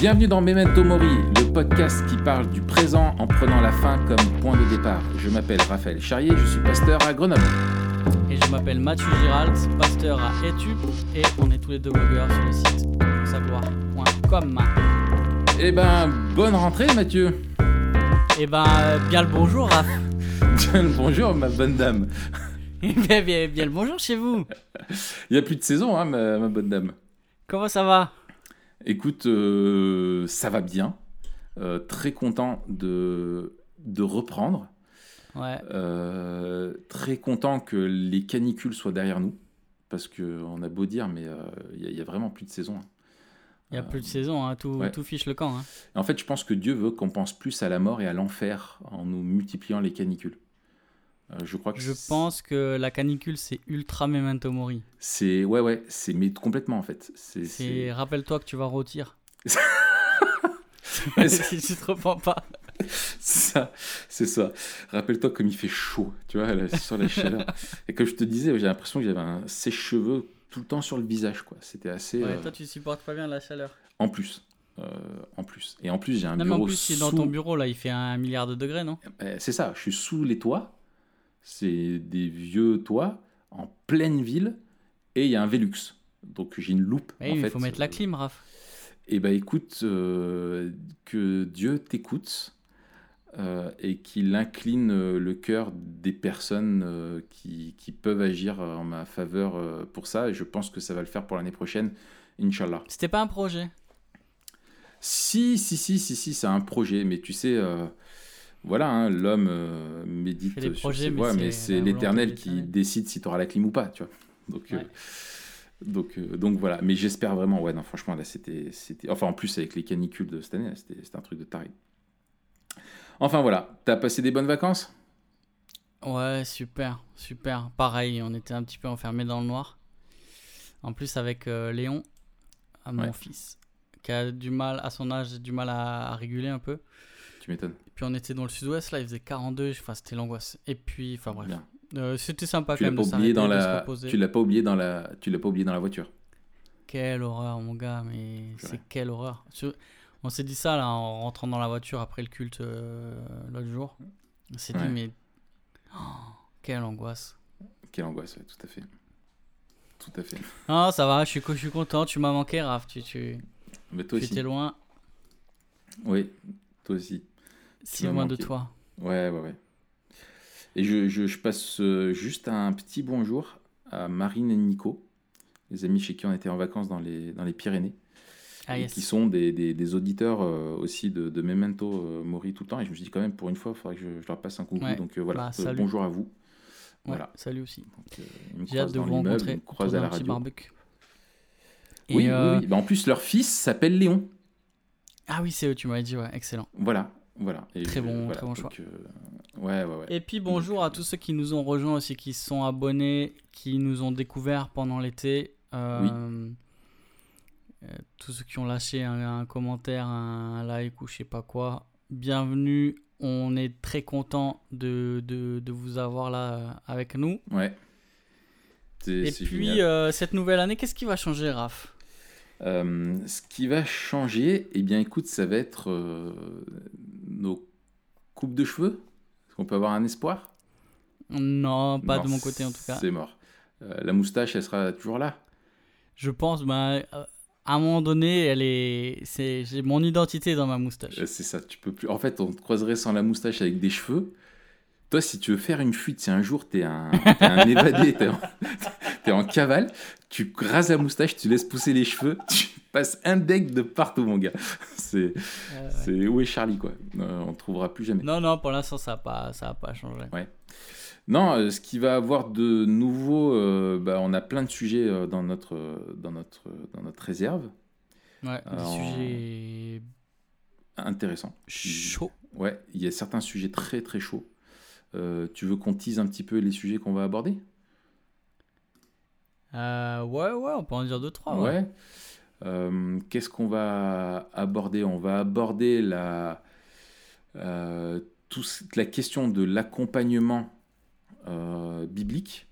Bienvenue dans Memento Mori, le podcast qui parle du présent en prenant la fin comme point de départ. Je m'appelle Raphaël Charrier, je suis pasteur à Grenoble. Et je m'appelle Mathieu Giralt, pasteur à Etup, et on est tous les deux blogueurs sur le site sagloire.com. Eh ben, bonne rentrée Mathieu. Eh ben, euh, bien le bonjour Raph. Bien le bonjour ma bonne dame. bien, bien, bien le bonjour chez vous. Il n'y a plus de saison, hein, ma, ma bonne dame. Comment ça va? Écoute, euh, ça va bien. Euh, très content de, de reprendre. Ouais. Euh, très content que les canicules soient derrière nous. Parce qu'on a beau dire, mais il n'y a, vraiment plus de saison. hein. Il n'y a plus de saison, hein, tout, ouais. tout fiche le camp. Hein. En fait, je pense que Dieu veut qu'on pense plus à la mort et à l'enfer en nous multipliant les canicules. Euh, je crois que Je c'est- pense que la canicule, c'est ultra memento mori. c'est ouais ouais c'est mais complètement en fait. C'est rappelle-toi que tu vas rôtir. Si tu te reprends pas. c'est ça, c'est ça. Rappelle-toi comme il fait chaud, tu vois, là, sur la chaleur. Et comme je te disais, j'ai l'impression que j'avais un sèche-cheveux tout le temps sur le visage, quoi. C'était assez. Ouais, euh, toi, tu supportes pas bien la chaleur. En plus, Euh, en plus. Et en plus, j'ai un Non, mais en bureau plus, si dans sous- ton bureau, là, il fait un milliard de degrés, non? Euh, C'est ça. Je suis sous les toits. C'est des vieux toits en pleine ville, et il y a un Velux. Donc j'ai une loupe. Eh, en Il fait, faut mettre la euh, clim, Raph. Eh ben écoute, euh, que Dieu t'écoute euh, et qu'il incline le cœur des personnes euh, qui, qui peuvent agir en ma faveur pour ça. Et je pense que ça va le faire pour l'année prochaine, Inch'Allah. C'était pas un projet? Si, si, si, si, si, c'est un projet, mais tu sais, voilà, hein, l'homme euh, médite sur projets, ses voies, mais c'est l'Éternel qui décide si tu auras la clim ou pas, tu vois. Donc, euh, donc, euh, donc voilà, mais j'espère vraiment, ouais, non, franchement, là, c'était, c'était, enfin, en plus, avec les canicules de cette année, là, c'était, c'était un truc de taré. Enfin voilà, t'as passé des bonnes vacances? Ouais, super, super. Pareil, on était un petit peu enfermés dans le noir. En plus, avec Léon, mon Ouais. fils, qui a du mal, à son âge, du mal à, à réguler un peu. Tu m'étonnes. Et puis on était dans le sud-ouest, là, il faisait 42, enfin, c'était l'angoisse. Et puis, enfin bref. Euh, c'était sympa Tu quand l'as même pas de oublié s'arrêter, dans la, tu l'as pas oublié dans la, tu l'as pas oublié dans la voiture. Quelle horreur, mon gars, mais c'est quelle horreur. On s'est dit ça là en rentrant dans la voiture après le culte euh, l'autre jour. On s'est Ouais. dit, mais. Oh, quelle angoisse. Quelle angoisse, ouais, tout à fait. Tout à fait. Non, ça va, je suis, co- je suis content, tu m'as manqué, Raph. Tu, tu, Mais toi tu aussi. étais loin, Oui, toi aussi. Si loin de toi. Ouais, ouais, ouais. Et je, je, je passe euh, juste un petit bonjour à Marine et Nico, les amis chez qui on était en vacances dans les, dans les Pyrénées, Ah, et yes. qui sont des, des, des auditeurs euh, aussi de, de Memento euh, Mori tout le temps. Et je me suis dit quand même, pour une fois, il faudrait que je, je leur passe un coucou. Ouais. Donc euh, voilà, Bah, Euh, bonjour à vous. Ouais, Voilà. Salut aussi. Euh, J'ai hâte de vous rencontrer croisent à la radio. barbecue. Et, Oui, oui, oui. Bah, en plus, leur fils s'appelle Léon. Ah oui, c'est eux, tu m'avais dit, ouais, excellent. Voilà, voilà. Et Très bon- voilà, très bon donc, choix. euh, ouais, ouais, ouais. Et puis bonjour à tous ceux qui nous ont rejoints aussi, qui se sont abonnés, qui nous ont découverts pendant l'été. Euh, euh, tous ceux qui ont lâché un, un commentaire, un like ou je sais pas quoi. Bienvenue. On est très content de, de, de vous avoir là euh, avec nous. Ouais. Et puis euh, cette nouvelle année, qu'est-ce qui va changer, Raph? Euh, ce qui va changer, eh bien, écoute, ça va être euh, nos coupes de cheveux? Est-ce qu'on peut avoir un espoir? Non, pas Non, de mon côté en tout cas. C'est mort. Euh, la moustache, elle sera toujours là. Je pense, bah, euh, à un moment donné, elle est, c'est, j'ai mon identité dans ma moustache. Euh, C'est ça, tu peux plus. En fait, on te croiserait sans la moustache avec des cheveux. Toi, si tu veux faire une fuite, si un jour t'es un, t'es un évadé, t'es en, t'es en cavale, tu rases la moustache, tu laisses pousser les cheveux, tu passes un deck de partout, mon gars. C'est, Euh, où est Charlie, quoi Euh, On ne trouvera plus jamais. Non, non, pour l'instant, ça n'a pas, ça a pas changé. Non, euh, ce qui va avoir de nouveau, euh, bah, on a plein de sujets euh, dans notre, dans notre, dans notre réserve. Ouais, des sujets Intéressant. chauds. Ouais, il y a certains sujets très très chauds. Euh, tu veux qu'on tease un petit peu les sujets qu'on va aborder? Euh, ouais, ouais, on peut en dire deux, trois. Ouais. Ouais. Euh, Qu'est-ce qu'on va aborder? On va aborder la, tout la question de l'accompagnement biblique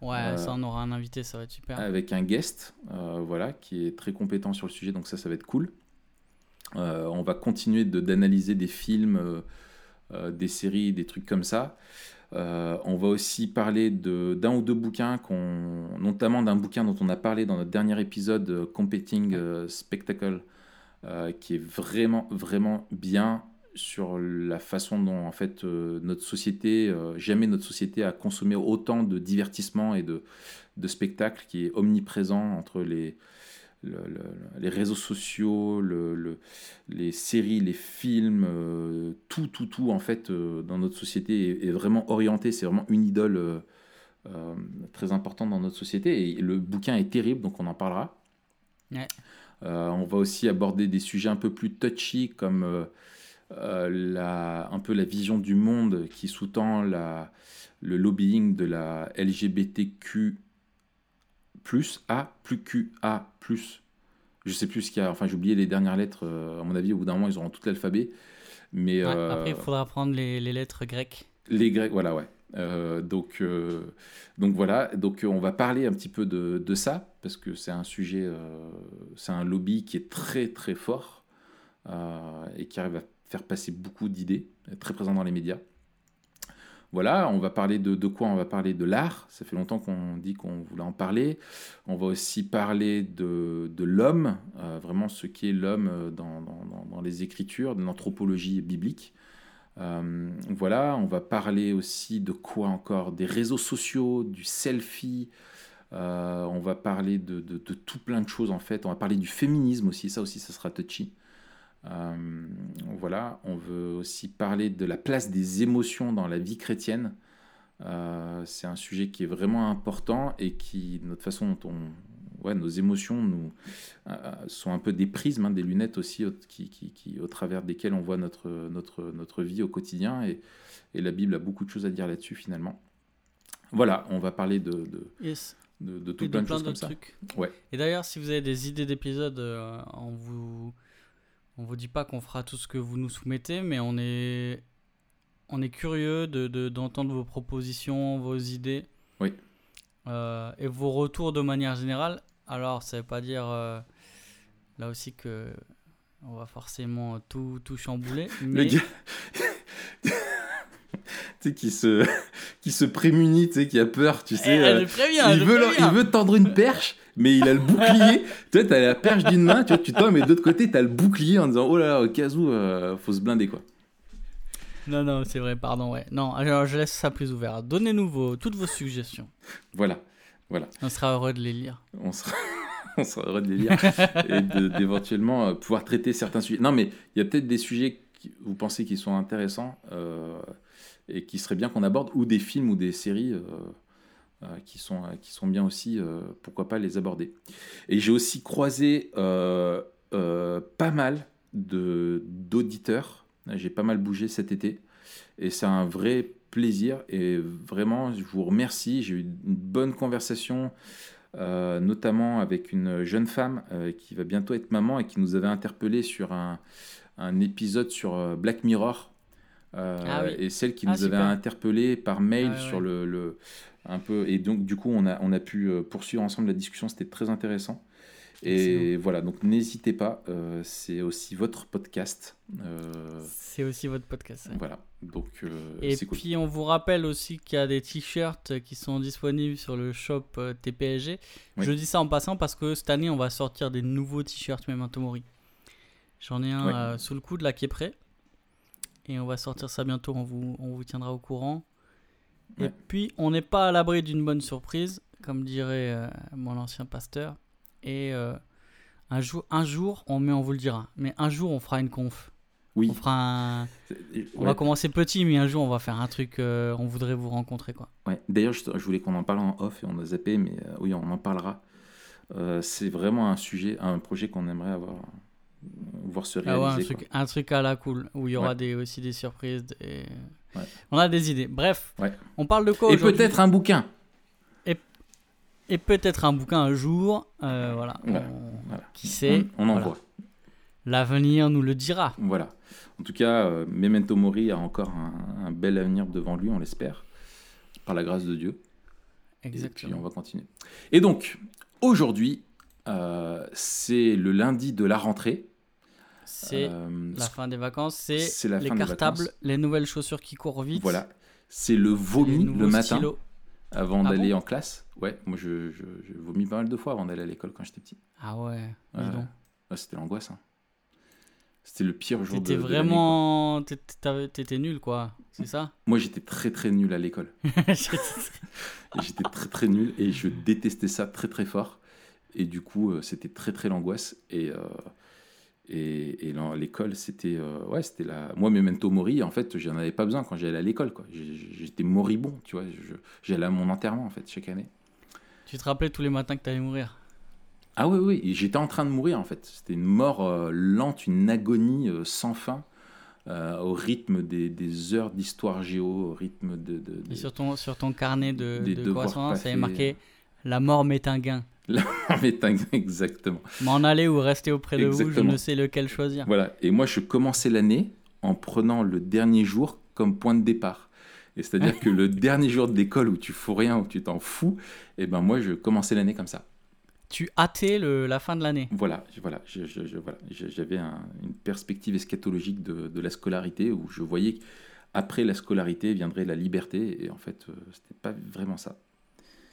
Ouais, ça, on aura un invité, ça va être super. avec un guest, voilà, qui est très compétent sur le sujet, donc ça, ça va être cool. on va continuer d'analyser des films, des séries, des trucs comme ça. on va aussi parler d'un ou deux bouquins, notamment d'un bouquin dont on a parlé dans notre dernier épisode, Competing Spectacle, qui est vraiment, vraiment bien sur la façon dont en fait euh, notre société, euh, jamais notre société a consommé autant de divertissement et de, de spectacles qui est omniprésent entre les, les réseaux sociaux, le, les séries, les films, euh, tout, tout, tout en fait dans notre société est, vraiment orienté, c'est vraiment une idole très importante dans notre société. Et le bouquin est terrible donc on en parlera. on va aussi aborder des sujets un peu plus touchy comme euh, la, un peu la vision du monde qui sous-tend le lobbying de la LGBTQ plus A plus QA plus. Je sais plus ce qu'il y a. Enfin, j'ai oublié les dernières lettres. Euh, à mon avis, au bout d'un moment, ils auront tout l'alphabet. Mais après, il euh, faudra prendre les, les, lettres grecques. Les grecs, voilà, ouais. donc, donc voilà, donc on va parler un petit peu de, de ça parce que c'est un sujet, c'est un lobby qui est très très fort et qui arrive à faire passer beaucoup d'idées, très présent dans les médias. Voilà, on va parler de, quoi? On va parler de l'art. Ça fait longtemps qu'on dit qu'on voulait en parler. On va aussi parler de, l'homme, euh, vraiment ce qu'est l'homme euh, dans, dans, dans, les écritures, de l'anthropologie biblique. Euh, voilà, on va parler aussi de quoi encore? Des réseaux sociaux, du selfie. on va parler de, de, de, tout plein de choses en fait. On va parler du féminisme aussi. Ça aussi, ça sera touchy. Euh, voilà, on veut aussi parler de la place des émotions dans la vie chrétienne. Euh, c'est un sujet qui est vraiment important et qui, notre façon dont on, ouais, nos émotions nous, euh, sont un peu des prismes, hein, des lunettes aussi, qui, qui, au travers desquelles on voit notre, notre, notre vie au quotidien. Et, et la Bible a beaucoup de choses à dire là-dessus finalement. Voilà, on va parler de, de, de, de tout plein de, choses comme ça. Ouais. Et d'ailleurs, si vous avez des idées d'épisodes, on vous on vous dit pas qu'on fera tout ce que vous nous soumettez, mais on est, on est curieux de, d'entendre vos propositions, vos idées. Oui. Euh, et vos retours de manière générale. Alors, ça veut pas dire euh, là aussi que on va forcément tout, tout chambouler. Mais... Le gars... tu sais, qui se, qui se prémunit, tu sais, qui a peur, tu sais. Eh, euh, il, veut, il veut tendre une perche mais il a le bouclier. tu vois, t'as la perche d'une main, tu vois, tu tombes, mais de l'autre côté, t'as le bouclier en disant, oh là là, au cas où, euh, faut se blinder, quoi. Non, non, c'est vrai, pardon, ouais. Non, alors je laisse ça plus ouvert. Donnez-nous vos, toutes vos suggestions. Voilà, voilà. On sera heureux de les lire. On sera, on sera heureux de les lire et d'éventuellement euh, pouvoir traiter certains sujets. Non, mais il y a peut-être des sujets que vous pensez qui sont intéressants euh, et qui serait bien qu'on aborde, ou des films ou des séries. Euh, qui, sont, euh, qui sont bien aussi, euh, pourquoi pas les aborder. Et j'ai aussi croisé pas mal d'auditeurs, j'ai pas mal bougé cet été, et c'est un vrai plaisir, et vraiment, je vous remercie, j'ai eu une bonne conversation, notamment avec une jeune femme qui va bientôt être maman et qui nous avait interpellé sur un épisode sur Black Mirror. Ah et celle qui ah, nous avait interpellé par mail sur le, le, un peu. Et donc, du coup, on a, on a pu euh, poursuivre ensemble la discussion. C'était très intéressant. Et voilà, donc n'hésitez pas, euh, c'est aussi votre podcast. Euh, c'est aussi votre podcast. Voilà, donc Et puis on vous rappelle aussi qu'il y a des t-shirts qui sont disponibles sur le shop TPSG. Je dis ça en passant parce que cette année on va sortir des nouveaux t-shirts Memento Mori. J'en ai un sous le coude là qui est prêt. Et on va sortir ça bientôt, on vous, on vous tiendra au courant. Et puis, on n'est pas à l'abri d'une bonne surprise, comme dirait euh, mon ancien pasteur. Et euh, un, jour, un jour, on, mais on vous le dira, mais un jour, on fera une conf. Oui. On, fera on va commencer petit, mais un jour, on va faire un truc, euh, on voudrait vous rencontrer. Quoi. Ouais. D'ailleurs, je, voulais qu'on en parle en off et on a zappé, mais oui, on en parlera. c'est vraiment un sujet, un projet qu'on aimerait avoir voir se réaliser. Ah ouais, un, truc, un, truc, à la cool, où il y aura des, aussi des surprises. Et... On a des idées. Bref, on parle de quoi Et peut-être un bouquin. Et, et peut-être un bouquin un jour. Euh, voilà. Qui sait On, en voit. L'avenir nous le dira. Voilà. En tout cas, euh, Memento Mori a encore un, bel avenir devant lui, on l'espère, par la grâce de Dieu. Exactement. Et puis on va continuer. Et donc, aujourd'hui, euh, c'est le lundi de la rentrée. C'est Euh, la fin des vacances, c'est les cartables, les nouvelles chaussures qui courent vite. Voilà. C'est le vomi le matin stylos. avant Ah d'aller bon en classe. Ouais, moi je, je, je vomis pas mal de fois avant d'aller à l'école quand j'étais petit. Ah ouais, ouais, c'était l'angoisse. hein. C'était le pire jour de, T'étais de vraiment. t'étais- nul, quoi. C'est ça Moi j'étais très très nul à l'école. J'étais très très nul et je détestais ça très très fort. Et du coup, euh, c'était très très l'angoisse. Et, euh, et, l'école, c'était. euh, ouais, c'était la. Moi, Memento Mori, en fait, j'en avais pas besoin quand j'allais à l'école. quoi. J'étais moribond, tu vois. J'allais à mon enterrement, en fait, chaque année. tu te rappelais tous les matins que t'allais mourir? Ah oui, oui, j'étais en train de mourir, en fait. C'était une mort euh, lente, une agonie euh, sans fin. euh, au rythme des, des heures d'histoire géo, au rythme de. de- de- Et sur ton, sur ton carnet de, de pas il y avait marqué La mort m'est un gain. Exactement. M'en aller ou rester auprès de vous, je Exactement. ne sais lequel choisir. Voilà, et moi je commençais l'année en prenant le dernier jour comme point de départ. Et c'est-à-dire que le dernier jour d'école où tu fous rien, où tu t'en fous, et ben moi je commençais l'année comme ça. Tu hâtais le, la fin de l'année. Voilà, voilà, je- je- je- voilà. J'avais un- une perspective eschatologique de, de la scolarité où je voyais qu'après la scolarité viendrait la liberté, et en fait euh, c'était pas vraiment ça.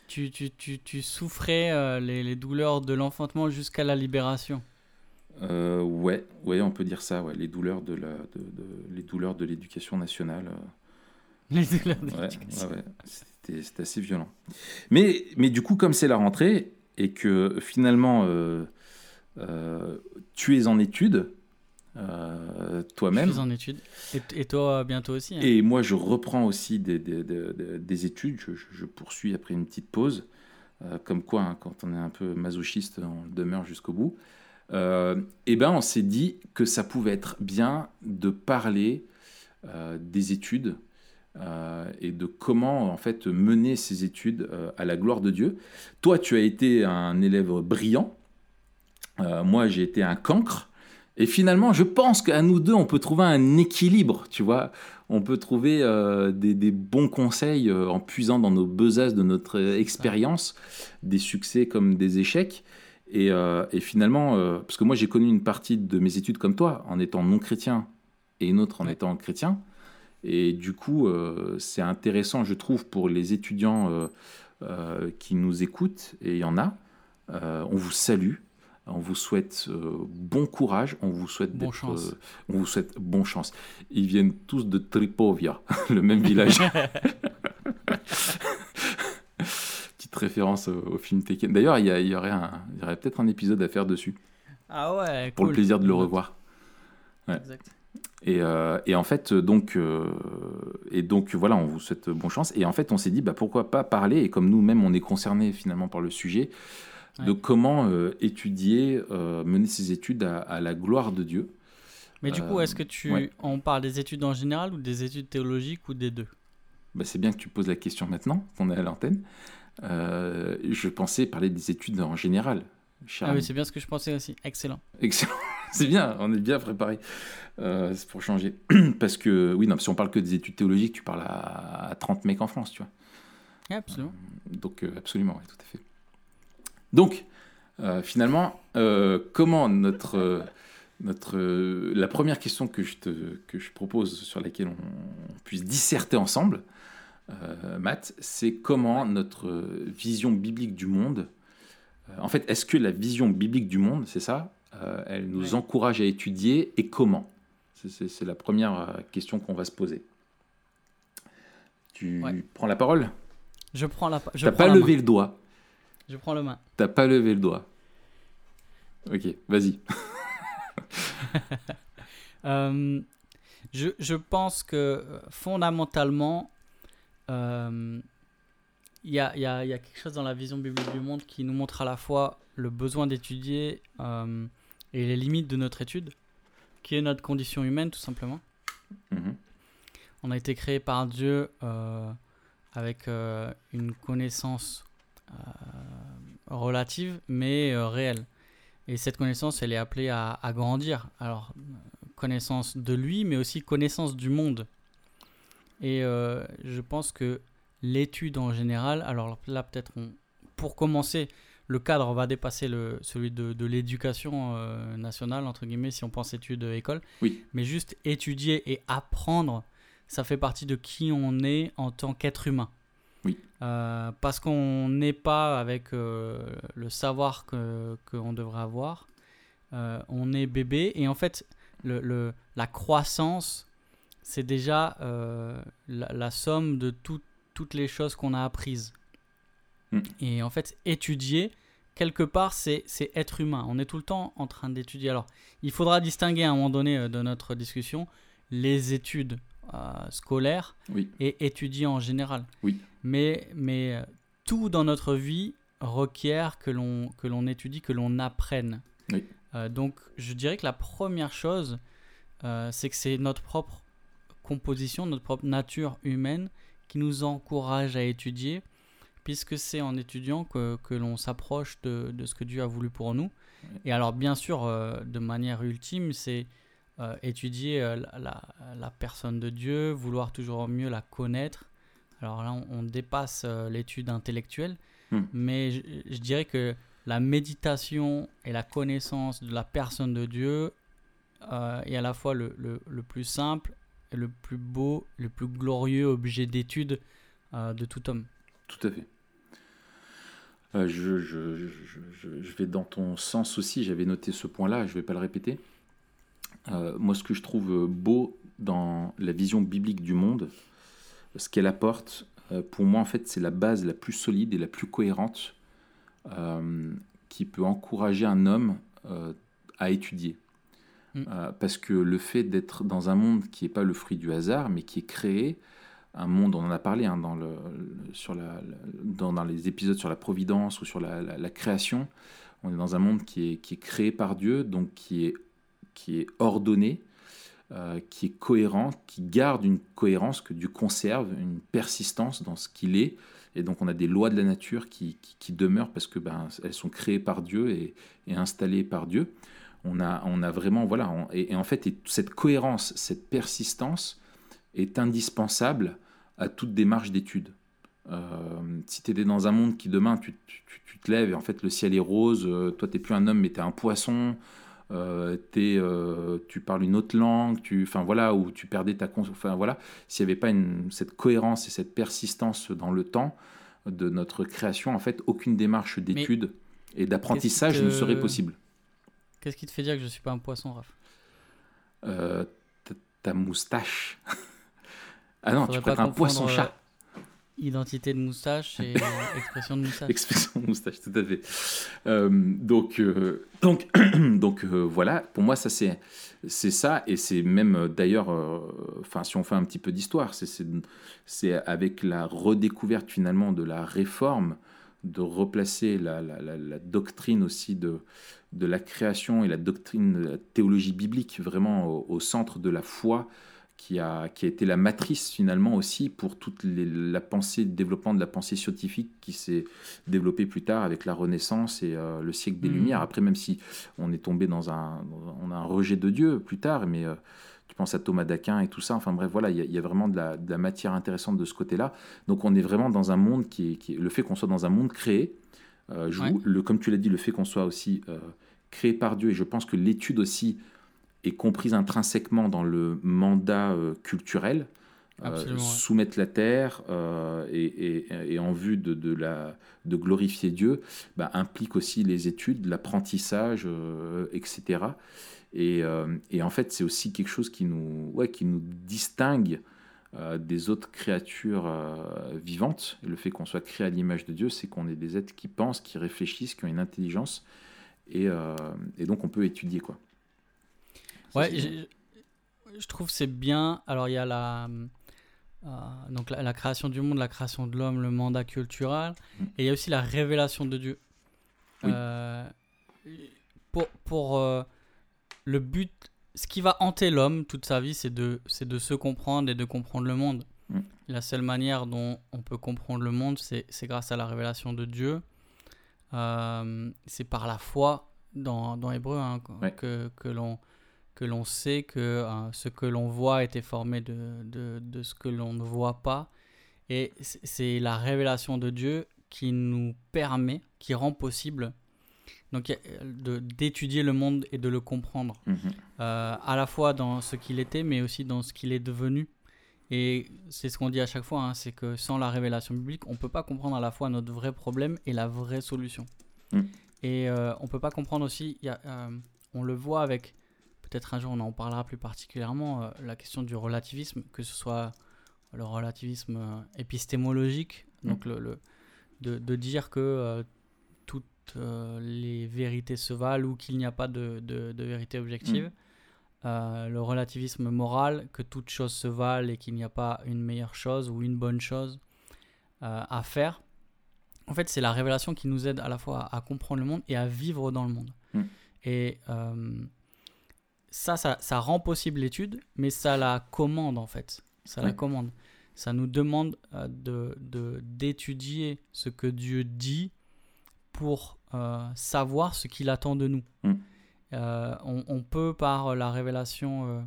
Tu, tu, tu, tu souffrais euh, les, les douleurs de l'enfantement jusqu'à la libération. Euh, ouais, ouais, on peut dire ça, ouais, les douleurs de la, de, de- les douleurs de l'éducation nationale. euh, Les douleurs de Ouais, l'éducation. ouais. C'était, c'était assez violent. Mais, mais du coup, comme c'est la rentrée et que finalement tu es en études euh, Je toi-même, suis en études. Et, et toi, bientôt aussi. hein. et moi je reprends aussi des, des, des- des- des études, je, je- je poursuis après une petite pause, Euh, comme quoi hein, quand on est un peu masochiste, on demeure jusqu'au bout. Euh, et ben on s'est dit que ça pouvait être bien de parler euh, des études et de comment en fait mener ces études à la gloire de Dieu. Toi, tu as été un élève brillant. Moi, j'ai été un cancre. Et finalement, je pense qu'à nous deux, on peut trouver un équilibre, tu vois. On peut trouver euh, des, des bons conseils euh, en puisant dans nos besaces de notre euh, expérience, des succès comme des échecs. Et, euh, et finalement, parce que moi, j'ai connu une partie de mes études comme toi, en étant non chrétien, et une autre en Ouais. étant chrétien. Et du coup, c'est intéressant, je trouve, pour les étudiants qui nous écoutent, et il y en a. On vous salue, on vous souhaite euh, bon courage, on vous souhaite Bon chance. euh, on vous souhaite bon chance. Ils viennent tous de Tripovia, le même village. Petite référence au, au film Tekken. D'ailleurs, il y, aurait, peut-être un épisode à faire dessus, Ah ouais, pour le plaisir de le revoir. Ouais. Exact. Et, euh, et en fait, donc, euh, et donc, voilà, on vous souhaite bonne chance. Et en fait, on s'est dit, bah, pourquoi pas parler, et comme nous-mêmes, on est concernés finalement par le sujet, de Ouais. comment euh, étudier, euh, mener ses études à, à la gloire de Dieu. Mais du coup, Euh, est-ce que tu. ouais. On parle des études en général ou des études théologiques ou des deux? Bah, c'est bien que tu poses la question maintenant, qu'on est à l'antenne. Je pensais parler des études en général. Ah oui, c'est bien ce que je pensais aussi. Excellent. Excellent. C'est bien, on est bien préparé. Euh, c'est pour changer. Parce que, oui, non, si on parle que des études théologiques, tu parles à, à 30 mecs en France, tu vois. Ouais, absolument. Donc, euh, absolument, oui, tout à fait. Donc, euh, finalement, euh, comment notre. euh, notre la première question que je, te, que je propose, sur laquelle on, puisse disserter ensemble, Matt, c'est comment notre vision biblique du monde. en fait, est-ce que la vision biblique du monde, c'est ça Elle nous Ouais. encourage à étudier et comment? C'est- la première question qu'on va se poser. Tu Ouais. prends la parole? Je prends la. Je T'as pas levé main. le doigt. Je prends le main. T'as pas levé le doigt. Ok, vas-y. Euh, je, je pense que euh, fondamentalement, euh, il y, a, y a- y a quelque chose dans la vision biblique du monde qui nous montre à la fois le besoin d'étudier euh, et les limites de notre étude, qui est notre condition humaine tout simplement. Mhm. On a été créé par Dieu euh, avec euh, une connaissance euh, relative mais euh, réelle. Et cette connaissance, elle est appelée à, à grandir. Alors, euh, connaissance de lui, mais aussi connaissance du monde. Et euh, je pense que l'étude en général, alors là peut-être pour commencer, le cadre va dépasser le, celui de, de l'éducation euh, nationale, entre guillemets, si on pense études école. Oui. Mais juste étudier et apprendre, ça fait partie de qui on est en tant qu'être humain. Oui. Euh, parce qu'on n'est pas avec euh, le savoir qu'on que devrait avoir. Euh, on est bébé et en fait, le, le- la croissance, c'est déjà la, la somme de tout- toutes les choses qu'on a apprises. Mm. Et en fait, étudier, quelque part, c'est c'est être humain. On est tout le temps en train d'étudier. Alors, il faudra distinguer à un moment donné de notre discussion les études euh, scolaires Oui. et étudier en général. Oui. Mais, mais euh, tout dans notre vie requiert que l'on que l'on étudie, que l'on apprenne. Oui. Euh, donc, je dirais que la première chose, euh, c'est que c'est notre propre composition, notre propre nature humaine qui nous encourage à étudier, puisque c'est en étudiant que, que l'on s'approche de, de ce que Dieu a voulu pour nous. Et alors, bien sûr, euh, de manière ultime, c'est étudier la, la- la personne de Dieu, vouloir toujours mieux la connaître. Alors là, on, on dépasse euh, l'étude intellectuelle, Hmm. mais je, je dirais que la méditation et la connaissance de la personne de Dieu euh, est à la fois le, le- le plus simple, et le plus beau, le plus glorieux objet d'étude euh, de tout homme. Tout à fait. Euh, je, je- je- je- vais dans ton sens aussi, j'avais noté ce point-là, je ne vais pas le répéter. Moi, ce que je trouve beau dans la vision biblique du monde, ce qu'elle apporte, euh, pour moi, en fait, c'est la base la plus solide et la plus cohérente euh, qui peut encourager un homme euh, à étudier. Mm. Euh, parce que le fait d'être dans un monde qui n'est pas le fruit du hasard, mais qui est créé, un monde, on en a parlé hein, dans, le, sur la, la- dans, dans les épisodes sur la providence ou sur la, la- la création, on est dans un monde qui est, qui est créé par Dieu, donc qui est, qui est ordonné, euh, qui est cohérent, qui garde une cohérence que Dieu conserve, une persistance dans ce qu'il est. Et donc on a des lois de la nature qui, qui, demeurent parce que ben, elles sont créées par Dieu et, et installées par Dieu. On a, on a vraiment, voilà, et, en fait, et cette cohérence, cette persistance est indispensable à toute démarche d'étude. Euh, si tu étais dans un monde qui demain, tu- tu te lèves et en fait le ciel est rose, euh, toi tu n'es plus un homme mais tu es un poisson, euh, euh, tu parles une autre langue, tu, enfin voilà, ou tu perdais ta conscience, enfin voilà, s'il n'y avait pas une, cette cohérence et cette persistance dans le temps de notre création, en fait, aucune démarche d'étude et d'apprentissage ne serait possible. Qu'est-ce qui te fait dire que je suis pas un poisson, Raph? Euh, ta- ta moustache. ah non, Faudrait tu pas préfères un poisson-chat. Identité de moustache et expression de moustache. Expression moustache, tout à fait. Euh, donc, euh, donc, donc euh, voilà, pour moi, ça c'est c'est ça, et c'est même d'ailleurs, enfin, si on fait un petit peu d'histoire, c'est- c'est c'est avec la redécouverte finalement de la réforme, de replacer la, la- la- la doctrine aussi de, de la création et la doctrine de la théologie biblique vraiment au, au centre de la foi qui a, qui a été la matrice finalement aussi pour toute les- la pensée, le développement de la pensée scientifique qui s'est développée plus tard avec la Renaissance et euh, le siècle des Mhm. Lumières. Après, même si on est tombé dans un, on a un rejet de Dieu plus tard, mais euh, tu penses à Thomas d'Aquin et tout ça. Enfin bref, voilà, il y, a- il y a vraiment de la, de la matière intéressante de ce côté-là. Donc on est vraiment dans un monde qui est, qui est- le fait qu'on soit dans un monde créé euh, joue. Ouais. Le, comme tu l'as dit, le fait qu'on soit aussi créé par Dieu, et je pense que l'étude aussi est comprise intrinsèquement dans le mandat euh, culturel. Euh, ouais. soumettre la terre euh, et, et- et en vue de, de la, de glorifier Dieu bah, implique aussi les études, l'apprentissage, euh, etc. Et, et en fait, c'est aussi quelque chose qui nous, ouais, qui nous distingue des autres créatures vivantes. Le fait qu'on soit créé à l'image de Dieu, c'est qu'on est des êtres qui pensent, qui réfléchissent, qui ont une intelligence. Et, et donc, on peut étudier. Quoi. Ouais, je, trouve que c'est bien. Alors, il y a la, euh, donc la, la création du monde, la création de l'homme, le mandat culturel. Mm. Et il y a aussi la révélation de Dieu. Oui. Euh, pour pour euh, le but, ce qui va hanter l'homme toute sa vie, c'est de, c'est de se comprendre et de comprendre le monde. Mm. La seule manière dont on peut comprendre le monde, c'est, grâce à la révélation de Dieu. C'est par la foi dans, dans Hébreu hein, Ouais. que, que l'on que l'on sait que euh, ce que l'on voit était formé de, de, de ce que l'on ne voit pas. Et c'est- la révélation de Dieu qui nous permet, qui rend possible donc d'étudier le monde et de le comprendre, Mhm. euh, à la fois dans ce qu'il était, mais aussi dans ce qu'il est devenu. Et c'est ce qu'on dit à chaque fois, hein, c'est que sans la révélation biblique, on ne peut pas comprendre à la fois notre vrai problème et la vraie solution. Mm. Et euh, on ne peut pas comprendre aussi, il y a, euh, on le voit avec, peut-être un jour on en parlera plus particulièrement, euh, la question du relativisme, que ce soit le relativisme euh, épistémologique, donc le, le- de, de dire que euh, toutes les vérités se valent ou qu'il n'y a pas de, de- de vérité objective. Euh, le relativisme moral, que toute chose se valent et qu'il n'y a pas une meilleure chose ou une bonne chose euh, à faire. En fait, c'est la révélation qui nous aide à la fois à, à comprendre le monde et à vivre dans le monde. Mm. Et euh, ça, ça, ça rend possible l'étude, mais ça la commande en fait. Ça la commande. Ça nous demande euh, de de- d'étudier ce que Dieu dit pour euh, savoir ce qu'il attend de nous. Mm. Euh, on, on peut par la révélation, euh,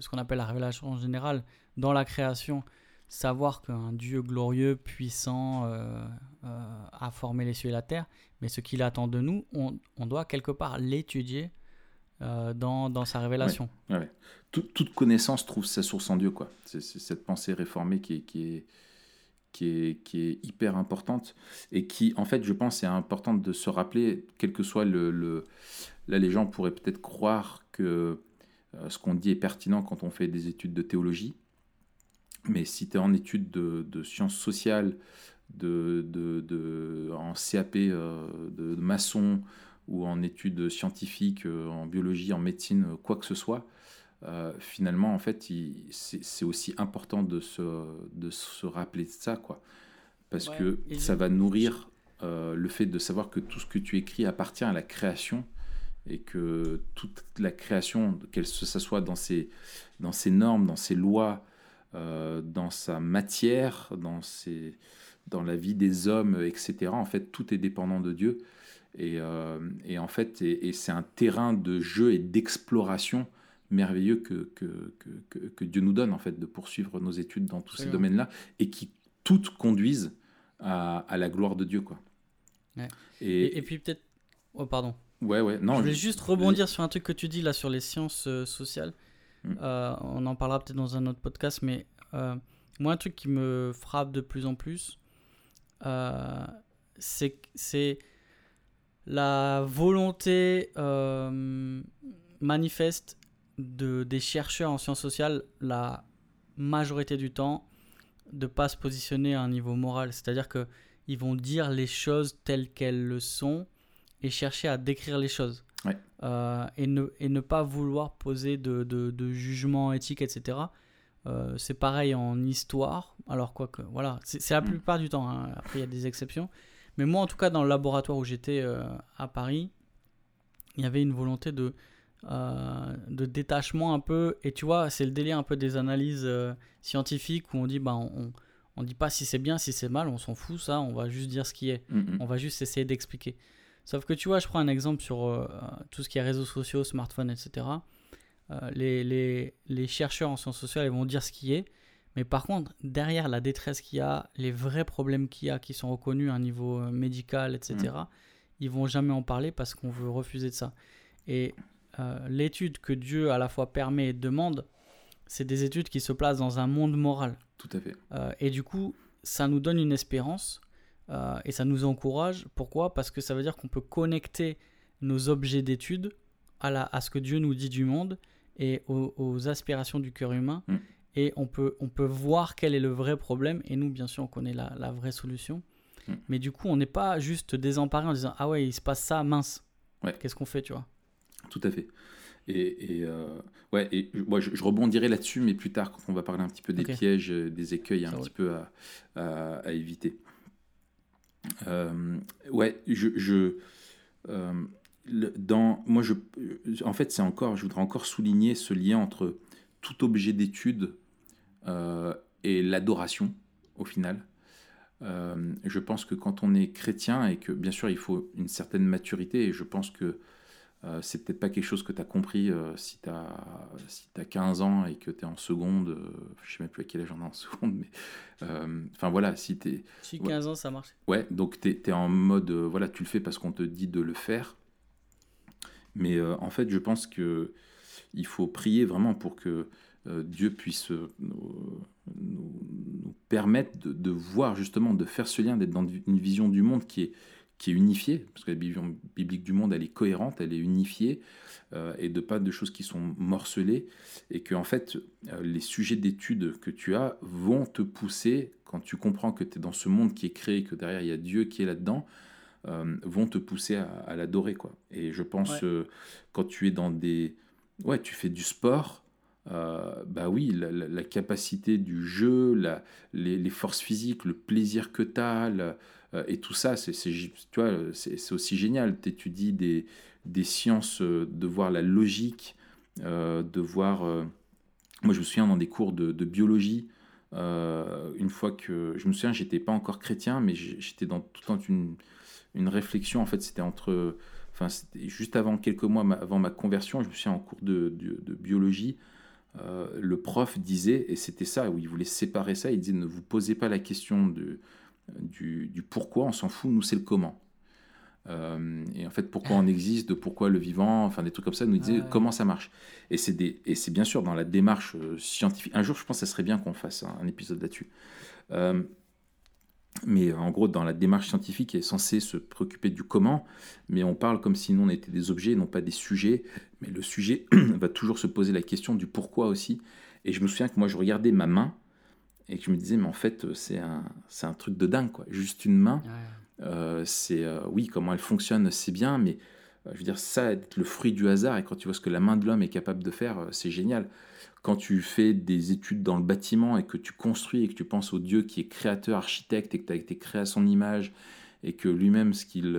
ce qu'on appelle la révélation générale, dans la création, savoir qu'un Dieu glorieux, puissant, a formé les cieux et la terre, mais ce qu'il attend de nous, on, on doit quelque part l'étudier euh, dans, sa révélation. Toute connaissance trouve sa source en Dieu, quoi. C'est cette pensée réformée qui est, hyper importante et qui, en fait, je pense, est importante de se rappeler, quel que soit le. Là, les gens pourraient peut-être croire que euh, ce qu'on dit est pertinent quand on fait des études de théologie, mais si tu es en études de, sciences sociales, de, en CAP euh, de maçon ou en études scientifiques, euh, en biologie, en médecine, euh, quoi que ce soit, euh, finalement, en fait, c'est aussi important de se, de se rappeler de ça, quoi. Parce Ouais, que ça je- va nourrir euh, le fait de savoir que tout ce que tu écris appartient à la création et que toute la création, qu'elle se s'assoit dans ses, dans ses normes, dans ses lois, euh, dans sa matière, dans, ses, dans la vie des hommes, etc. En fait, tout est dépendant de Dieu. Et, euh, et en fait, et, et c'est un terrain de jeu et d'exploration merveilleux que, que, que, que- que Dieu nous donne, en fait, de poursuivre nos études dans tous ces domaines-là, et qui toutes conduisent à, à la gloire de Dieu, quoi. Ouais. Et, Et, et puis peut-être... Oh, pardon. ouais, ouais, non, je voulais je- juste rebondir sur un truc que tu dis là sur les sciences euh, sociales. Mm. Euh, on en parlera peut-être dans un autre podcast, mais euh, moi, un truc qui me frappe de plus en plus, c'est la volonté euh, manifeste de, des chercheurs en sciences sociales, la majorité du temps, de pas se positionner à un niveau moral. C'est-à-dire que ils vont dire les choses telles qu'elles le sont et chercher à décrire les choses. Ouais. Euh, et, ne, et ne pas vouloir poser de, de, de jugement éthique, etc. Euh, c'est pareil en histoire. Alors, quoi que, voilà, c'est c'est la Mm. plupart du temps. hein. Après, il y a des exceptions. Mais moi, en tout cas, dans le laboratoire où j'étais euh, à Paris, il y avait une volonté de, euh, de détachement un peu. Et tu vois, c'est le délire un peu des analyses euh, scientifiques où on dit, bah, on, on dit pas si c'est bien, si c'est mal, on s'en fout, ça, on va juste dire ce qui est. Mm, mm. On va juste essayer d'expliquer. Sauf que tu vois, je prends un exemple sur tout ce qui est réseaux sociaux, smartphones, etc. Les, les, les chercheurs en sciences sociales ils vont dire ce qui est. Mais par contre, derrière la détresse qu'il y a, les vrais problèmes qu'il y a qui sont reconnus à un niveau euh, médical, etc., ils vont jamais en parler parce qu'on veut refuser de ça. Et euh, l'étude que Dieu à la fois permet et demande, c'est des études qui se placent dans un monde moral. Tout à fait. Euh, et du coup, ça nous donne une espérance euh, et ça nous encourage. Pourquoi? Parce que ça veut dire qu'on peut connecter nos objets d'étude à, la- à ce que Dieu nous dit du monde et aux, aux aspirations du cœur humain. Mm. Et on peut, on peut voir quel est le vrai problème. Et nous, bien sûr, on connaît la, la vraie solution. Mm. Mais du coup, on n'est pas juste désemparé en disant Ah ouais, il se passe ça, mince. Ouais. Qu'est-ce qu'on fait, tu vois? Tout à fait. Et, et, euh, ouais, et je- moi, je, je rebondirai là-dessus, mais plus tard, quand on va parler un petit peu des pièges, euh, des écueils un petit peu à, à- à éviter. Euh, ouais, je, je euh, le- dans, moi, je, en fait, c'est encore, je voudrais encore souligner ce lien entre tout objet d'étude et l'adoration, au final. Euh, je pense que quand on est chrétien et que bien sûr il faut une certaine maturité et je pense que euh, c'est peut-être pas quelque chose que tu as compris euh, si tu as, si as 15 ans et que tu es en seconde. Euh, je sais même plus à quel âge j'en ai en seconde, mais. Enfin voilà, si tu es. Si 15 ans, ça marche. Ouais, donc tu es, en mode. voilà, tu le fais parce qu'on te dit de le faire. Mais en fait, je pense que il faut prier vraiment pour que Dieu puisse nous, nous, permettre de, de, voir justement, de faire ce lien, d'être dans une vision du monde qui est qui est unifiée, parce que la vision biblique du monde, elle est cohérente, elle est unifiée, euh, et de pas de choses qui sont morcelées, et que en fait, euh, les sujets d'études que tu as vont te pousser, quand tu comprends que tu es dans ce monde qui est créé, que derrière il y a Dieu qui est là-dedans, euh, vont te pousser à, l'adorer. quoi. Et je pense, quand tu es dans des... Ouais, tu fais du sport, bah oui, la, capacité du jeu, la, les, forces physiques, le plaisir que tu as, euh, et tout ça, c'est aussi génial. Tu étudies des, des sciences, euh, de voir la logique, euh, de voir... moi, je me souviens dans des cours de, biologie, une fois que... Je me souviens, j'étais pas encore chrétien, mais j'étais dans tout le temps une, une réflexion. En fait, c'était entre... Enfin, juste avant, quelques mois avant ma conversion, je me souviens en cours de, de, biologie, le prof disait, et c'était ça, où il voulait séparer ça, il disait ne vous posez pas la question de, du, pourquoi, on s'en fout, nous c'est le comment. Euh, et en fait, pourquoi on existe, de pourquoi le vivant, enfin des trucs comme ça, nous disait comment ça marche. Et c'est bien sûr dans la démarche euh, scientifique. Un jour, je pense que ça serait bien qu'on fasse un, épisode là-dessus. Euh, mais en gros, dans la démarche scientifique, elle est censée se préoccuper du comment, mais on parle comme si nous on était des objets, non pas des sujets. Mais le sujet va toujours se poser la question du pourquoi aussi. Et je me souviens que moi, je regardais ma main et que je me disais, mais en fait, euh, c'est un, c'est un truc de dingue, quoi. Juste une main, euh, c'est, euh, oui, comment elle fonctionne, c'est bien, mais je veux dire, ça, être le fruit du hasard, et quand tu vois ce que la main de l'homme est capable de faire, c'est génial. Quand tu fais des études dans le bâtiment et que tu construis et que tu penses au Dieu qui est créateur, architecte, et que tu as été créé à son image, et que lui-même, ce qu'il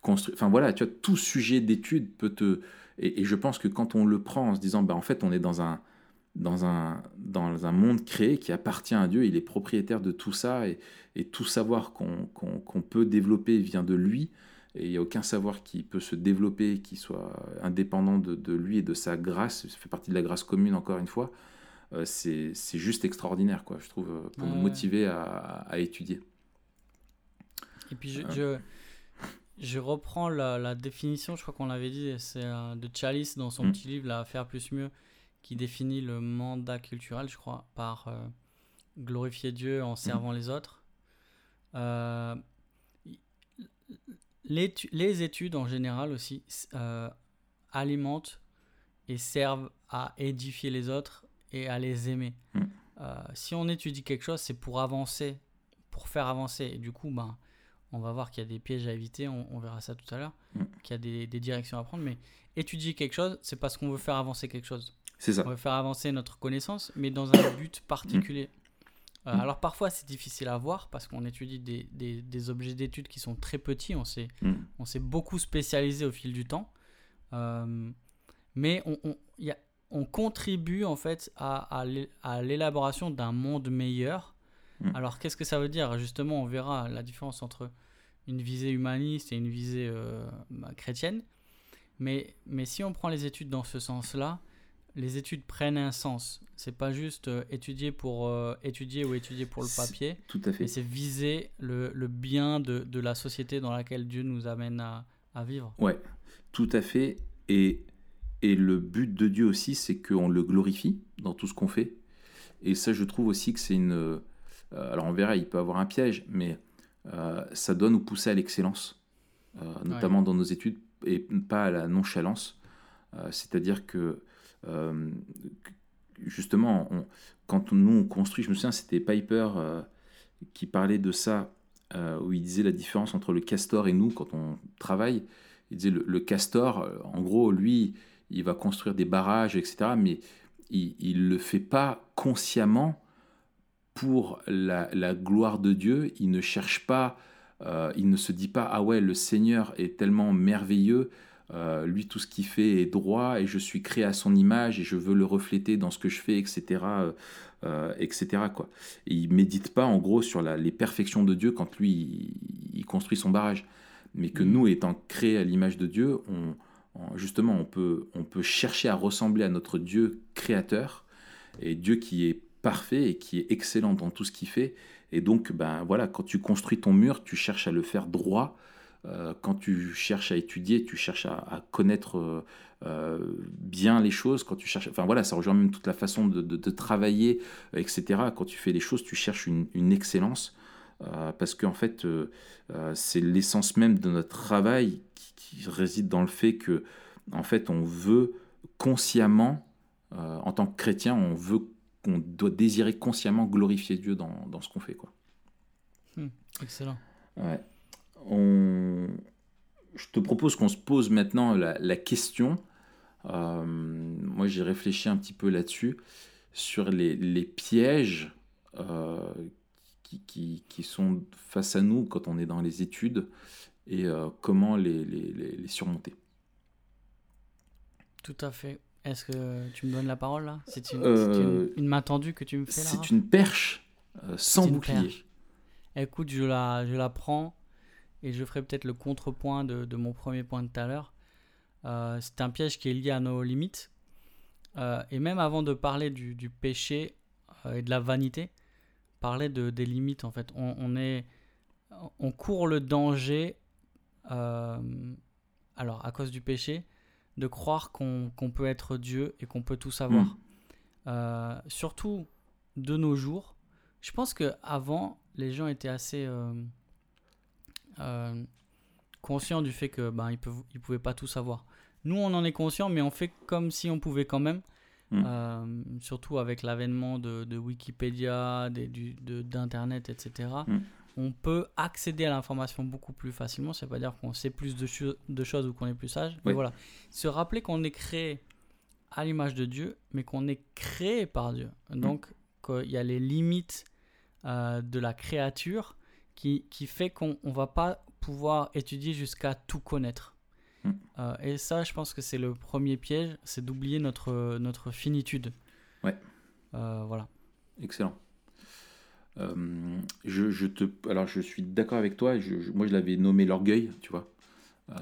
construit, enfin voilà, tu vois, tout sujet d'étude peut te... Et, je pense que quand on le prend en se disant, bah, en fait, on est dans un dans un, dans un monde créé qui appartient à Dieu, il est propriétaire de tout ça, et tout savoir qu'on peut développer vient de lui, et il n'y a aucun savoir qui peut se développer, qui soit indépendant de, de, lui et de sa grâce, ça fait partie de la grâce commune encore une fois, euh, c'est juste extraordinaire, quoi, je trouve, pour nous motiver à, à, étudier. Et puis je, je, je, reprends la, la, définition, je crois qu'on l'avait dit, c'est euh, de Chalice dans son mm. petit livre, là, Faire plus mieux qui définit le mandat culturel, je crois, par euh, glorifier Dieu en servant les autres. Euh, les, études en général aussi euh, alimentent et servent à édifier les autres et à les aimer. Mm. si on étudie quelque chose, c'est pour avancer, pour faire avancer. Et du coup, ben, on va voir qu'il y a des pièges à éviter, on, verra ça tout à l'heure, mm. qu'il y a des, des, directions à prendre. Mais étudier quelque chose, c'est parce qu'on veut faire avancer quelque chose. C'est ça. On veut faire avancer notre connaissance, mais dans un but particulier. Euh, mm. alors parfois c'est difficile à voir parce qu'on étudie des, des, des objets d'études qui sont très petits, on s'est mm. on s'est beaucoup spécialisé au fil du temps, euh, mais on, on, y a, on, contribue en fait à, à l'élaboration d'un monde meilleur. Mm. Alors qu'est-ce que ça veut dire? Justement, on verra la différence entre une visée humaniste et une visée euh, bah, chrétienne. Mais, mais si on prend les études dans ce sens-là, les études prennent un sens. C'est pas juste euh, étudier pour euh, étudier ou étudier pour le papier. Tout à fait. C'est viser le, le bien de, de, la société dans laquelle Dieu nous amène à, à, vivre. Ouais, tout à fait. Et, et le but de Dieu aussi, c'est qu'on le glorifie dans tout ce qu'on fait. Et ça, je trouve aussi que c'est une. Euh, alors on verra, il peut avoir un piège, mais ça doit nous pousser à l'excellence, notamment dans nos études, et pas à la nonchalance. C'est-à-dire que euh, justement, quand nous on construit, je me souviens, c'était Piper euh, qui parlait de ça, euh, où il disait la différence entre le castor et nous quand on travaille. Il disait le, castor, en gros, lui, il va construire des barrages, etc., mais il ne le fait pas consciemment pour la, gloire de Dieu. Il ne cherche pas, il ne se dit pas, ah ouais, le Seigneur est tellement merveilleux, euh, lui, tout ce qu'il fait est droit et je suis créé à son image et je veux le refléter dans ce que je fais, etc. Euh, euh, etc. Quoi. Et il médite pas en gros sur les perfections de Dieu quand lui il, construit son barrage, mais que mm. nous, étant créés à l'image de Dieu, on, justement, on peut, on peut chercher à ressembler à notre Dieu créateur, et Dieu qui est parfait et qui est excellent dans tout ce qu'il fait. Et donc, ben voilà, quand tu construis ton mur, tu cherches à le faire droit. Euh, quand tu cherches à étudier, tu cherches à, connaître euh, euh, bien les choses. Quand tu cherches, enfin voilà, ça rejoint même toute la façon de, travailler, etc. Quand tu fais les choses, tu cherches une, excellence. parce qu'en fait, c'est l'essence même de notre travail qui, réside dans le fait que, en fait, on veut consciemment, en tant que chrétien, on veut qu'on doit désirer consciemment glorifier Dieu dans, dans ce qu'on fait. Quoi. Hmm, excellent. Ouais. On... Je te propose qu'on se pose maintenant la, la question. Euh, moi, j'ai réfléchi un petit peu là-dessus, sur les, les pièges euh, qui, qui, qui, sont face à nous quand on est dans les études et euh, comment les, les, les surmonter. Tout à fait. Est-ce que tu me donnes la parole là? C'est une, une, main tendue que tu me fais là C'est une perche sans bouclier. Écoute, je la, je la prends et je ferai peut-être le contrepoint de, de, mon premier point de tout à l'heure. Euh, c'est un piège qui est lié à nos limites. Euh, et même avant de parler du, du péché euh, et de la vanité, parler de, des limites en fait. On, on est, on court le danger, alors à cause du péché, de croire qu'on peut être Dieu et qu'on peut tout savoir. Hmm. surtout de nos jours. Je pense que avant les gens étaient assez euh, conscient du fait que ben, ils, peuvent, ils pouvaient pas tout savoir. Nous, on en est conscient, mais on fait comme si on pouvait quand même. Mm. Euh, surtout avec l'avènement de, de, Wikipédia, d'Internet, etc. Mm. On peut accéder à l'information beaucoup plus facilement. Veut pas dire qu'on sait plus de, de choses ou qu'on est plus sage. Mais voilà. Se rappeler qu'on est créé à l'image de Dieu, mais qu'on est créé par Dieu. Mm. Donc, qu'il y a les limites euh, de la créature qui, qui fait qu'on ne va pas pouvoir étudier jusqu'à tout connaître. Hmm. Euh, et ça, je pense que c'est le premier piège, c'est d'oublier notre, notre finitude. Ouais. Euh, voilà. Excellent. Euh, je, je, te, alors, je suis d'accord avec toi. Je, moi, je l'avais nommé l'orgueil, tu vois.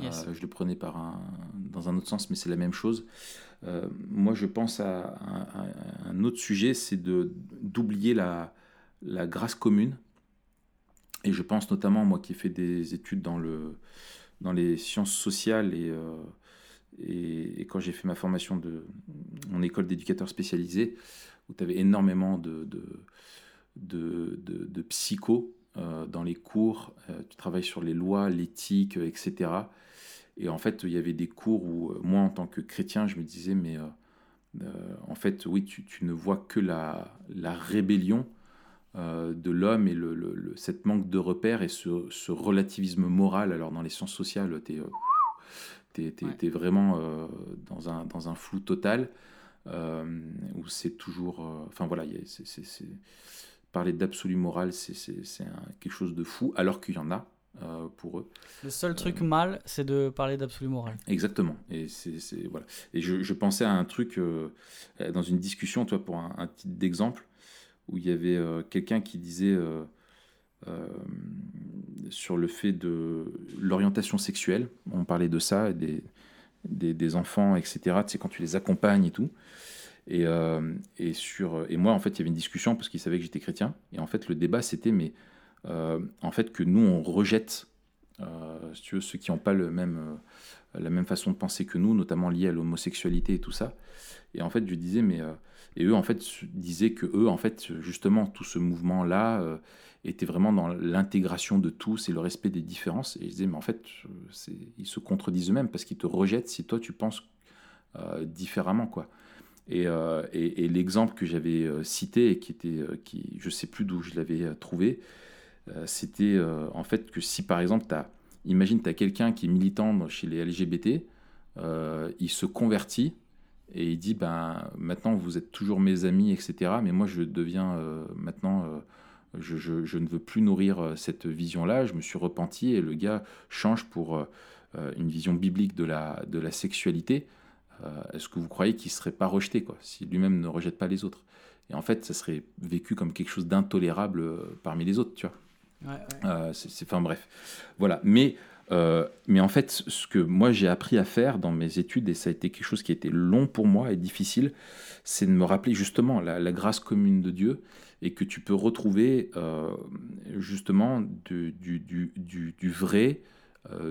Je le prenais par un, dans un autre sens, mais c'est la même chose. moi, je pense à, un autre sujet, c'est d'oublier la, la grâce commune et je pense notamment, moi qui ai fait des études dans, le, dans les sciences sociales et, euh, et, quand j'ai fait ma formation de mon école d'éducateur spécialisé, où tu avais énormément de, de, de, de, psycho euh, dans les cours, euh, tu travailles sur les lois, l'éthique, etc. Et en fait, il y avait des cours où moi, en tant que chrétien, je me disais, mais en fait, oui, tu, tu, ne vois que la, la rébellion euh, de l'homme et le, cette manque de repères et ce, relativisme moral. Alors dans les sciences sociales, tu es, es, vraiment euh, dans, un, dans un flou total, euh, où c'est toujours... Enfin voilà, c'est parler d'absolu moral, c'est quelque chose de fou, alors qu'il y en a. pour eux. Le seul truc mal, c'est de parler d'absolu moral. Exactement. Et, c'est voilà. et je, pensais à un truc dans une discussion, toi, pour un, un titre d'exemple où il y avait euh, quelqu'un qui disait euh, euh, sur le fait de l'orientation sexuelle, on parlait de ça, des, des, enfants, etc., sais, quand tu les accompagnes et tout. Et, et, sur, et moi, en fait, il y avait une discussion parce qu'il savait que j'étais chrétien. Et en fait, le débat, c'était, mais en fait, que nous, on rejette, ceux qui n'ont pas le même, la même façon de penser que nous, notamment lié à l'homosexualité et tout ça. Et en fait, je disais, mais et eux, en fait, disaient que eux, en fait, justement, tout ce mouvement-là euh, était vraiment dans l'intégration de tous et le respect des différences. Et ils disaient, mais en fait, ils se contredisent eux-mêmes parce qu'ils te rejettent si toi, tu penses euh, différemment, quoi. Et, euh, l'exemple que j'avais cité et qui était, qui, je sais plus d'où je l'avais trouvé, c'était en fait que si par exemple, as, imagine, tu as quelqu'un qui est militant chez les LGBT, il se convertit, et il dit ben maintenant vous êtes toujours mes amis etc mais moi je deviens euh, maintenant euh, je, je, ne veux plus nourrir euh, cette vision là je me suis repenti et le gars change pour une vision biblique de la de la sexualité. Est-ce que vous croyez qu'il serait pas rejeté quoi si lui-même ne rejette pas les autres? Et en fait ça serait vécu comme quelque chose d'intolérable parmi les autres tu vois c'est enfin bref. Voilà. Mais mais en fait, ce que moi j'ai appris à faire dans mes études, et ça a été quelque chose qui été long pour moi et difficile, c'est de me rappeler justement la, grâce commune de Dieu et que tu peux retrouver justement du, du, du, du, vrai,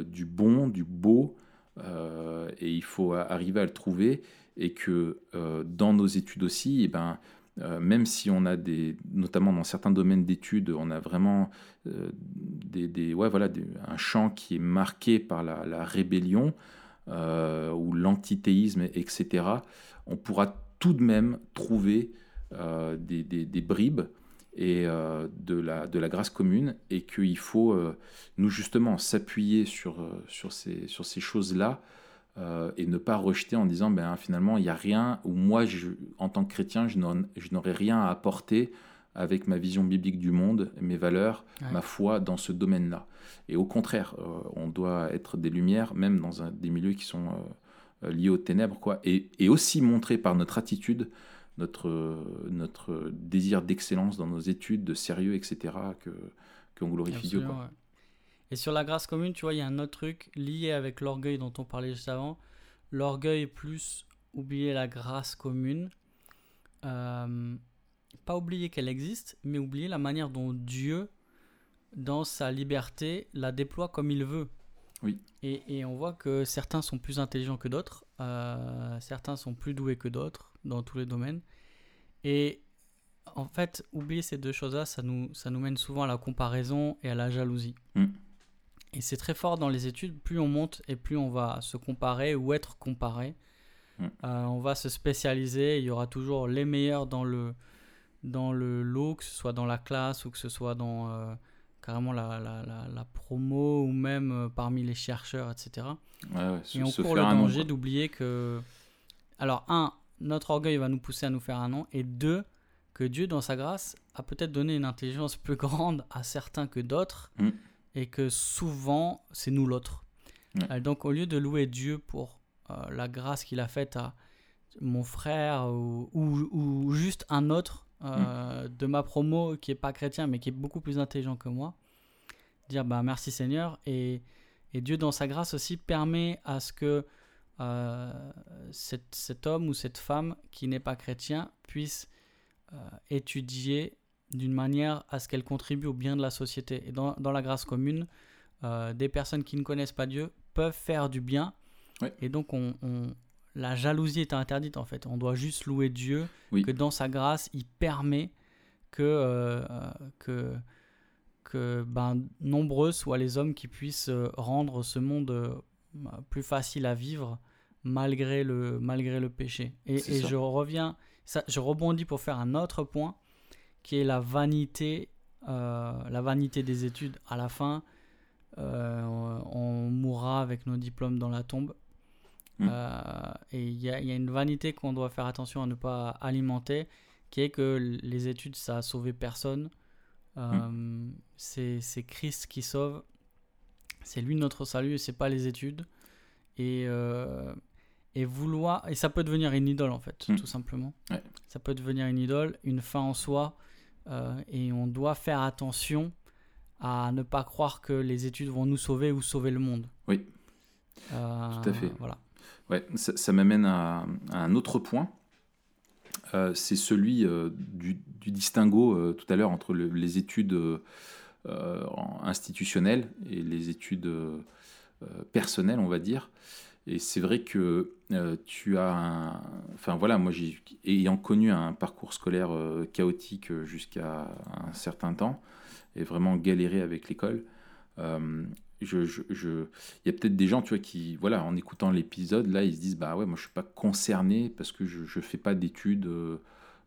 du bon, du beau, et il faut arriver à le trouver et que dans nos études aussi, et eh ben, euh, même si on a des, notamment dans certains domaines d'études, on a vraiment euh, des, ouais, voilà, un champ qui est marqué par la, rébellion euh, ou l'antithéisme, etc., on pourra tout de même trouver des, des, bribes et de, la, de la grâce commune et qu'il faut, nous justement, s'appuyer sur, sur ces, sur ces choses-là euh, et ne pas rejeter en disant ben, finalement il n'y a rien, ou moi je, en tant que chrétien je n'aurais rien à apporter avec ma vision biblique du monde, mes valeurs, ma foi dans ce domaine-là. Et au contraire, euh, on doit être des lumières, même dans un, des milieux qui sont euh, liés aux ténèbres, quoi, et, et, aussi montrer par notre attitude, notre, notre désir d'excellence dans nos études, de sérieux, etc., que qu'on glorifie Dieu. Quoi. Et sur la grâce commune, tu vois, il y a un autre truc lié avec l'orgueil dont on parlait juste avant. L'orgueil plus oublier la grâce commune. Euh, pas oublier qu'elle existe, mais oublier la manière dont Dieu, dans sa liberté, la déploie comme il veut. Oui. Et, et on voit que certains sont plus intelligents que d'autres, euh, certains sont plus doués que d'autres dans tous les domaines. Et en fait, oublier ces deux choses-là, ça nous, ça nous mène souvent à la comparaison et à la jalousie. Mm. Et c'est très fort dans les études, plus on monte et plus on va se comparer ou être comparé. Mm. Euh, on va se spécialiser, il y aura toujours les meilleurs dans le, dans le lot, que ce soit dans la classe ou que ce soit dans euh, carrément la, la, la, promo ou même euh, parmi les chercheurs, etc. et on court le danger d'oublier que... Alors, un, notre orgueil va nous pousser à nous faire un nom, et deux, que Dieu, dans sa grâce, a peut-être donné une intelligence plus grande à certains que d'autres. Mm et que souvent c'est nous l'autre. Euh, donc au lieu de louer Dieu pour euh, la grâce qu'il a faite à mon frère ou, ou, juste un autre euh, mm. de ma promo qui est pas chrétien mais qui est beaucoup plus intelligent que moi, dire bah merci Seigneur et, et Dieu dans sa grâce aussi permet à ce que cet, cet, homme ou cette femme qui n'est pas chrétien puisse étudier d'une manière à ce qu'elle contribue au bien de la société. Et dans, dans la grâce commune, euh, des personnes qui ne connaissent pas Dieu peuvent faire du bien. Et donc, on, la jalousie est interdite en fait. On doit juste louer Dieu, que dans sa grâce, il permet que, euh, que, que ben, nombreux soient les hommes qui puissent euh, rendre ce monde plus facile à vivre malgré le, malgré le péché. Et, et je reviens, ça, je rebondis pour faire un autre point qui est la vanité, euh, la vanité des études. À la fin, euh, on mourra avec nos diplômes dans la tombe. Hmm. Euh, et il y, a une vanité qu'on doit faire attention à ne pas alimenter, qui est que les études, ça a sauvé personne. Hmm. C'est Christ qui sauve. C'est lui notre salut et c'est pas les études. Et, et vouloir. Et ça peut devenir une idole en fait, hmm. tout simplement. Ça peut devenir une idole, une fin en soi. Euh, et on doit faire attention à ne pas croire que les études vont nous sauver ou sauver le monde. Oui, euh, tout à fait. Voilà. Ouais, ça, m'amène à, un autre point. Euh, c'est celui du, distinguo tout à l'heure entre les études institutionnelles et les études personnelles, on va dire. Et c'est vrai que euh, tu as un... Enfin voilà, moi, ayant connu un parcours scolaire euh, chaotique jusqu'à un certain temps, et vraiment galéré avec l'école, euh, il y a peut-être des gens, tu vois, qui, voilà, en écoutant l'épisode, là, ils se disent, bah ouais, moi, je suis pas concerné parce que je ne fais pas d'études, euh,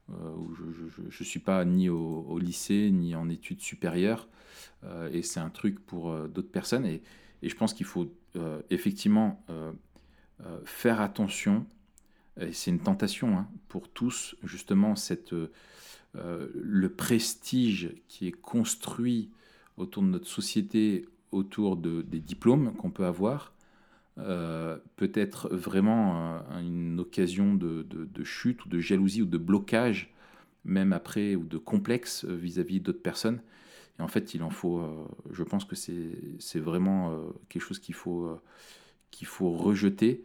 je ne suis pas ni au, lycée, ni en études supérieures, et c'est un truc pour d'autres personnes. Et, je pense qu'il faut effectivement euh, faire attention, et c'est une tentation hein, pour tous, justement, cette, euh, le prestige qui est construit autour de notre société, autour de, des diplômes qu'on peut avoir, euh, peut être vraiment une occasion de, de, chute ou de jalousie ou de blocage, même après, ou de complexe vis-à-vis d'autres personnes. Et en fait, il en faut, je pense que c'est vraiment quelque chose qu'il faut, qu'il faut rejeter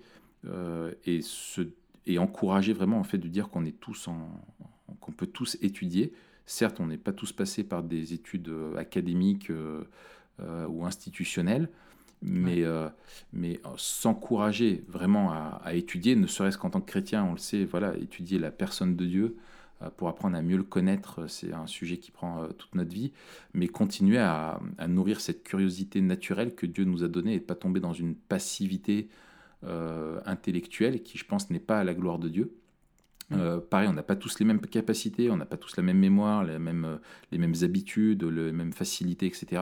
et, se, et encourager vraiment en fait de dire qu'on est tous en, qu'on peut tous étudier. Certes, on n'est pas tous passés par des études académiques ou institutionnelles, mais, mais s'encourager vraiment à, à, étudier, ne serait-ce qu'en tant que chrétien, on le sait, voilà, étudier la personne de Dieu, euh, pour apprendre à mieux le connaître, euh, c'est un sujet qui prend euh, toute notre vie, mais continuer à, nourrir cette curiosité naturelle que Dieu nous a donnée et pas tomber dans une passivité intellectuelle qui, je pense, n'est pas à la gloire de Dieu. pareil, on n'a pas tous les mêmes capacités, on n'a pas tous la même mémoire, les mêmes, les mêmes habitudes, les mêmes facilités, etc.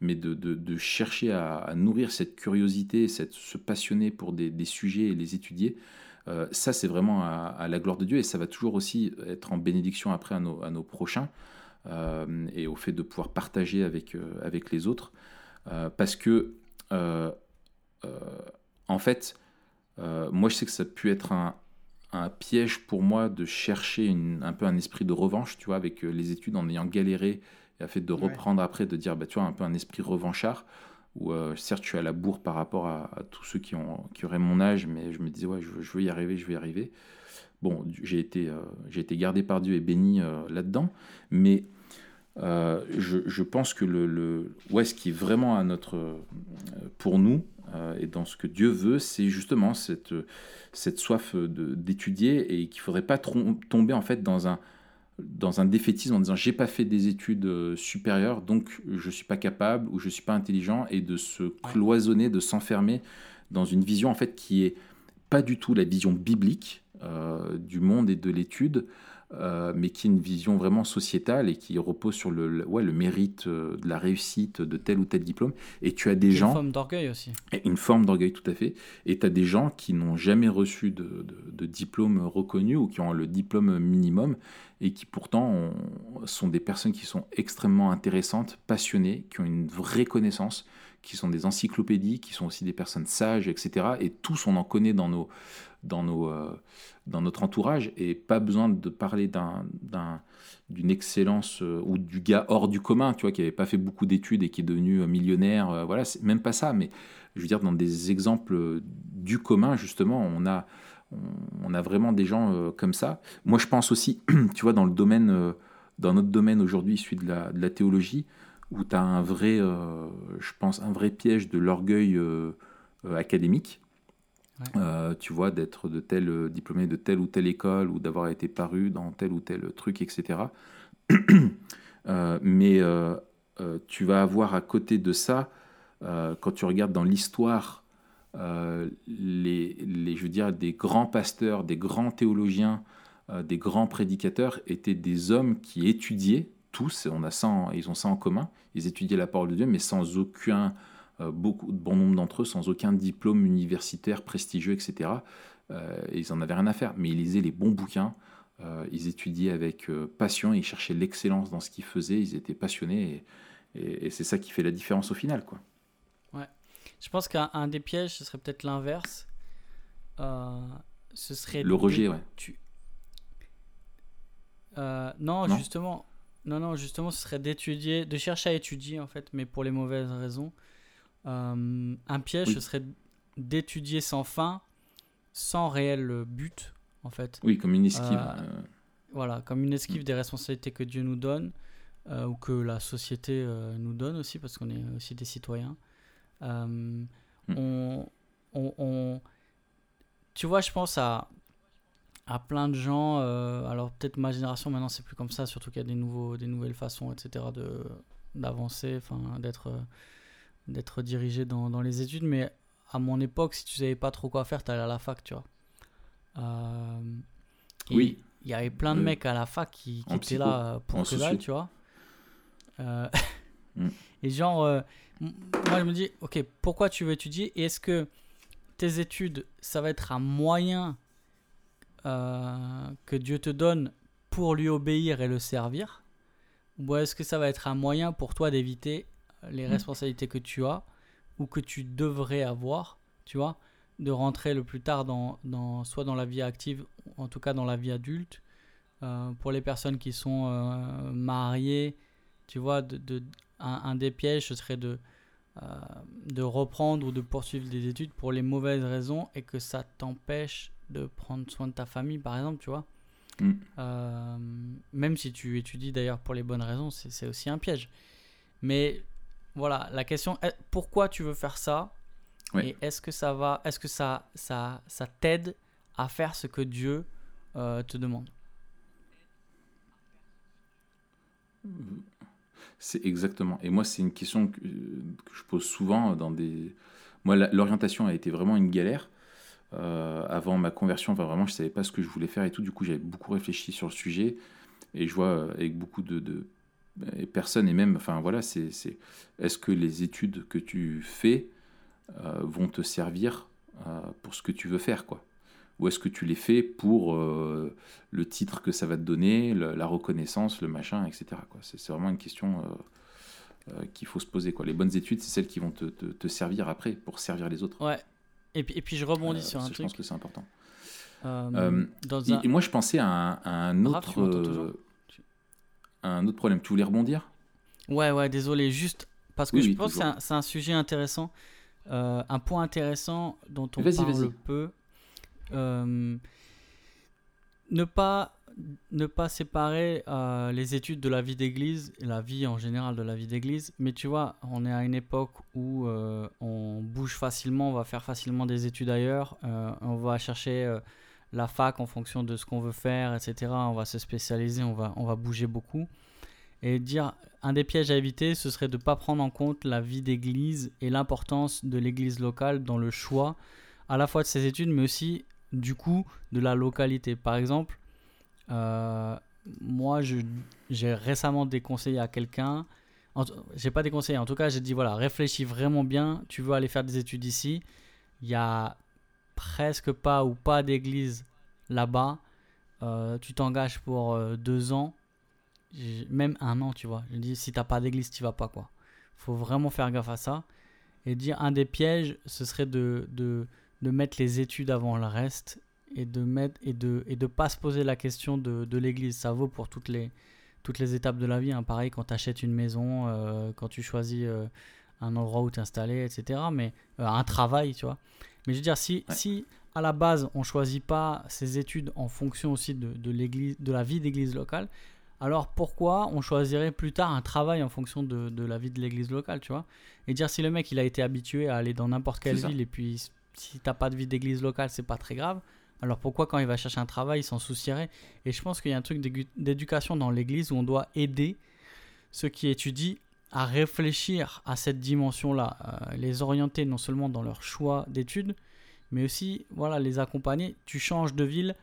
Mais de, chercher à, nourrir cette curiosité, cette, se passionner pour des, des, sujets et les étudier, euh, ça, c'est vraiment à, la gloire de Dieu et ça va toujours aussi être en bénédiction après à nos, à nos prochains euh, et au fait de pouvoir partager avec, euh, avec les autres. parce que, en fait, moi, je sais que ça a pu être un, un piège pour moi de chercher un peu un esprit de revanche, tu vois, avec les études en ayant galéré et à fait de reprendre après, de dire, bah, tu vois, un peu un esprit revanchard où euh, certes je suis à la bourre par rapport à, tous ceux qui, auraient mon âge, mais je me disais ouais je, veux y arriver, je vais y arriver. Bon, j'ai été, euh, j'ai été gardé par Dieu et béni euh, là-dedans, mais je, je, pense que ce qui est vraiment à notre, pour nous et dans ce que Dieu veut, c'est justement cette, cette soif d'étudier et qu'il ne faudrait pas tomber en fait dans un, dans un défaitisme en disant j'ai pas fait des études euh, supérieures donc je suis pas capable ou je suis pas intelligent et de se cloisonner, de s'enfermer dans une vision en fait qui est pas du tout la vision biblique euh, du monde et de l'étude euh, mais qui est une vision vraiment sociétale et qui repose sur le, ouais, le mérite euh, de la réussite de tel ou tel diplôme. Et tu as des gens... Une forme d'orgueil aussi. Une forme d'orgueil, tout à fait. Et tu as des gens qui n'ont jamais reçu de, de, diplôme reconnu ou qui ont le diplôme minimum et qui pourtant sont des personnes qui sont extrêmement intéressantes, passionnées, qui ont une vraie connaissance, qui sont des encyclopédies, qui sont aussi des personnes sages, etc. Et tous, on en connaît dans nos, dans, nos, euh, dans notre entourage et pas besoin de parler d'un, d'une excellence euh, ou du gars hors du commun, tu vois, qui n'avait pas fait beaucoup d'études et qui est devenu euh, millionnaire. voilà, même pas ça, mais je veux dire, dans des exemples du commun, justement, on a, on, a vraiment des gens comme ça. Moi, je pense aussi, tu vois, dans le domaine, dans notre domaine aujourd'hui, celui de la, de la théologie, où tu as un vrai, je pense, un vrai piège de l'orgueil académique euh, tu vois, d'être de tel euh, diplômé de telle ou telle école ou d'avoir été paru dans tel ou tel truc, etc. Euh, mais tu vas avoir à côté de ça, quand tu regardes dans l'histoire, les, les, je veux dire, des grands pasteurs, des grands théologiens, des grands prédicateurs étaient des hommes qui étudiaient tous, on a ça ils ont ça en commun, ils étudiaient la parole de Dieu, mais sans aucun euh, bon nombre d'entre eux sans aucun diplôme universitaire prestigieux, etc. Euh, ils n'en avaient rien à faire, mais ils lisaient les bons bouquins, euh, ils étudiaient avec passion, ils cherchaient l'excellence dans ce qu'ils faisaient, ils étaient passionnés, et, c'est ça qui fait la différence au final. Quoi. Je pense qu'un des pièges, ce serait peut-être l'inverse. ce serait le rejet, ouais. Tu... non, justement, non, non, justement, ce serait d'étudier, de chercher à étudier en fait, mais pour les mauvaises raisons. Euh, un piège, ce serait d'étudier sans fin, sans réel but, en fait. Oui, comme une esquive. Euh, euh. Voilà, comme une esquive mm. des responsabilités que Dieu nous donne, ou que la société nous donne aussi, parce qu'on est aussi des citoyens. Mm. on, on, tu vois, je pense à, à plein de gens. alors peut-être ma génération maintenant c'est plus comme ça, surtout qu'il y a des nouveaux, des nouvelles façons, etc. de d'avancer, enfin d'être d'être dirigé dans, dans, les études, mais à mon époque, si tu savais pas trop quoi faire, tu allais à la fac, tu vois. Euh, oui. Il y avait plein de mecs à la fac qui, qui étaient là pour que dalle, tu vois. Euh, mm. Et genre, euh, moi je me dis, ok, pourquoi tu veux étudier Et est-ce que tes études, ça va être un moyen que Dieu te donne pour lui obéir et le servir? Ou est-ce que ça va être un moyen pour toi d'éviter les mm. responsabilités que tu as ou que tu devrais avoir, tu vois, de rentrer le plus tard dans, dans soit dans la vie active, en tout cas dans la vie adulte. Euh, pour les personnes qui sont euh, mariées tu vois, de, de un, des pièges, ce serait de, euh, de reprendre ou de poursuivre des études pour les mauvaises raisons et que ça t'empêche de prendre soin de ta famille, par exemple, tu vois. Mm. Euh, même si tu étudies d'ailleurs pour les bonnes raisons, c'est aussi un piège. Mais voilà, la question est pourquoi tu veux faire ça? Et est-ce que ça va, est-ce que ça, ça, ça t'aide à faire ce que Dieu euh, te demande? C'est exactement. Et moi, c'est une question que, je pose souvent dans des. Moi, l'orientation a été vraiment une galère. Euh, avant ma conversion, enfin, vraiment, je savais pas ce que je voulais faire et tout. Du coup, j'avais beaucoup réfléchi sur le sujet. Et je vois euh, avec beaucoup de, personnes, et même, enfin voilà, c'est est-ce que les études que tu fais euh, vont te servir pour ce que tu veux faire, quoi? Ou est-ce que tu les fais pour euh, le titre que ça va te donner, la reconnaissance, le machin, etc. C'est vraiment une question euh, euh, qu'il faut se poser. Quoi. Les bonnes études, c'est celles qui vont te, te, servir après pour servir les autres. Ouais. Et puis, et puis je rebondis sur un truc. Je pense que c'est important. et, moi, je pensais à un, autre, un autre problème. Tu voulais rebondir? Ouais, ouais, désolé. Juste parce que je pense que c'est un, sujet intéressant. un point intéressant dont on parle peu euh, ne pas ne pas séparer euh, les études de la vie d'église la vie en général de la vie d'église. Mais tu vois, on est à une époque où euh, on bouge facilement, on va faire facilement des études ailleurs, on va chercher la fac en fonction de ce qu'on veut faire, etc. On va se spécialiser, on va, on va bouger beaucoup. Et dire, un des pièges à éviter, ce serait de ne pas prendre en compte la vie d'église et l'importance de l'église locale dans le choix à la fois de ses études, mais aussi du coup de la localité. Par exemple, euh, moi, j'ai récemment déconseillé à quelqu'un, j'ai pas déconseillé, en tout cas, j'ai dit voilà, réfléchis vraiment bien, tu veux aller faire des études ici, il y a presque pas ou pas d'église là-bas, euh, tu t'engages pour euh, deux ans, même un an, tu vois. Je dis si t'as pas d'église, tu vas pas quoi. Faut vraiment faire gaffe à ça. Et dire un des pièges, ce serait de, de de mettre les études avant le reste et de mettre et de et de pas se poser la question de, de l'église. Ça vaut pour toutes les toutes les étapes de la vie hein. pareil quand tu achètes une maison euh, quand tu choisis euh, un endroit où t'installer etc mais euh, un travail tu vois. Mais je veux dire si si à la base on choisit pas ses études en fonction aussi de, de l'église de la vie d'église locale alors pourquoi on choisirait plus tard un travail en fonction de, de la vie de l'église locale tu vois? Et dire si le mec il a été habitué à aller dans n'importe quelle ville et puis si t'as pas de vie d'église locale, c'est pas très grave. Alors pourquoi quand il va chercher un travail, il s'en soucierait Et je pense qu'il y a un truc d'éducation dans l'église où on doit aider ceux qui étudient à réfléchir à cette dimension-là, euh, les orienter non seulement dans leur choix d'études, mais aussi voilà les accompagner. Tu changes de ville,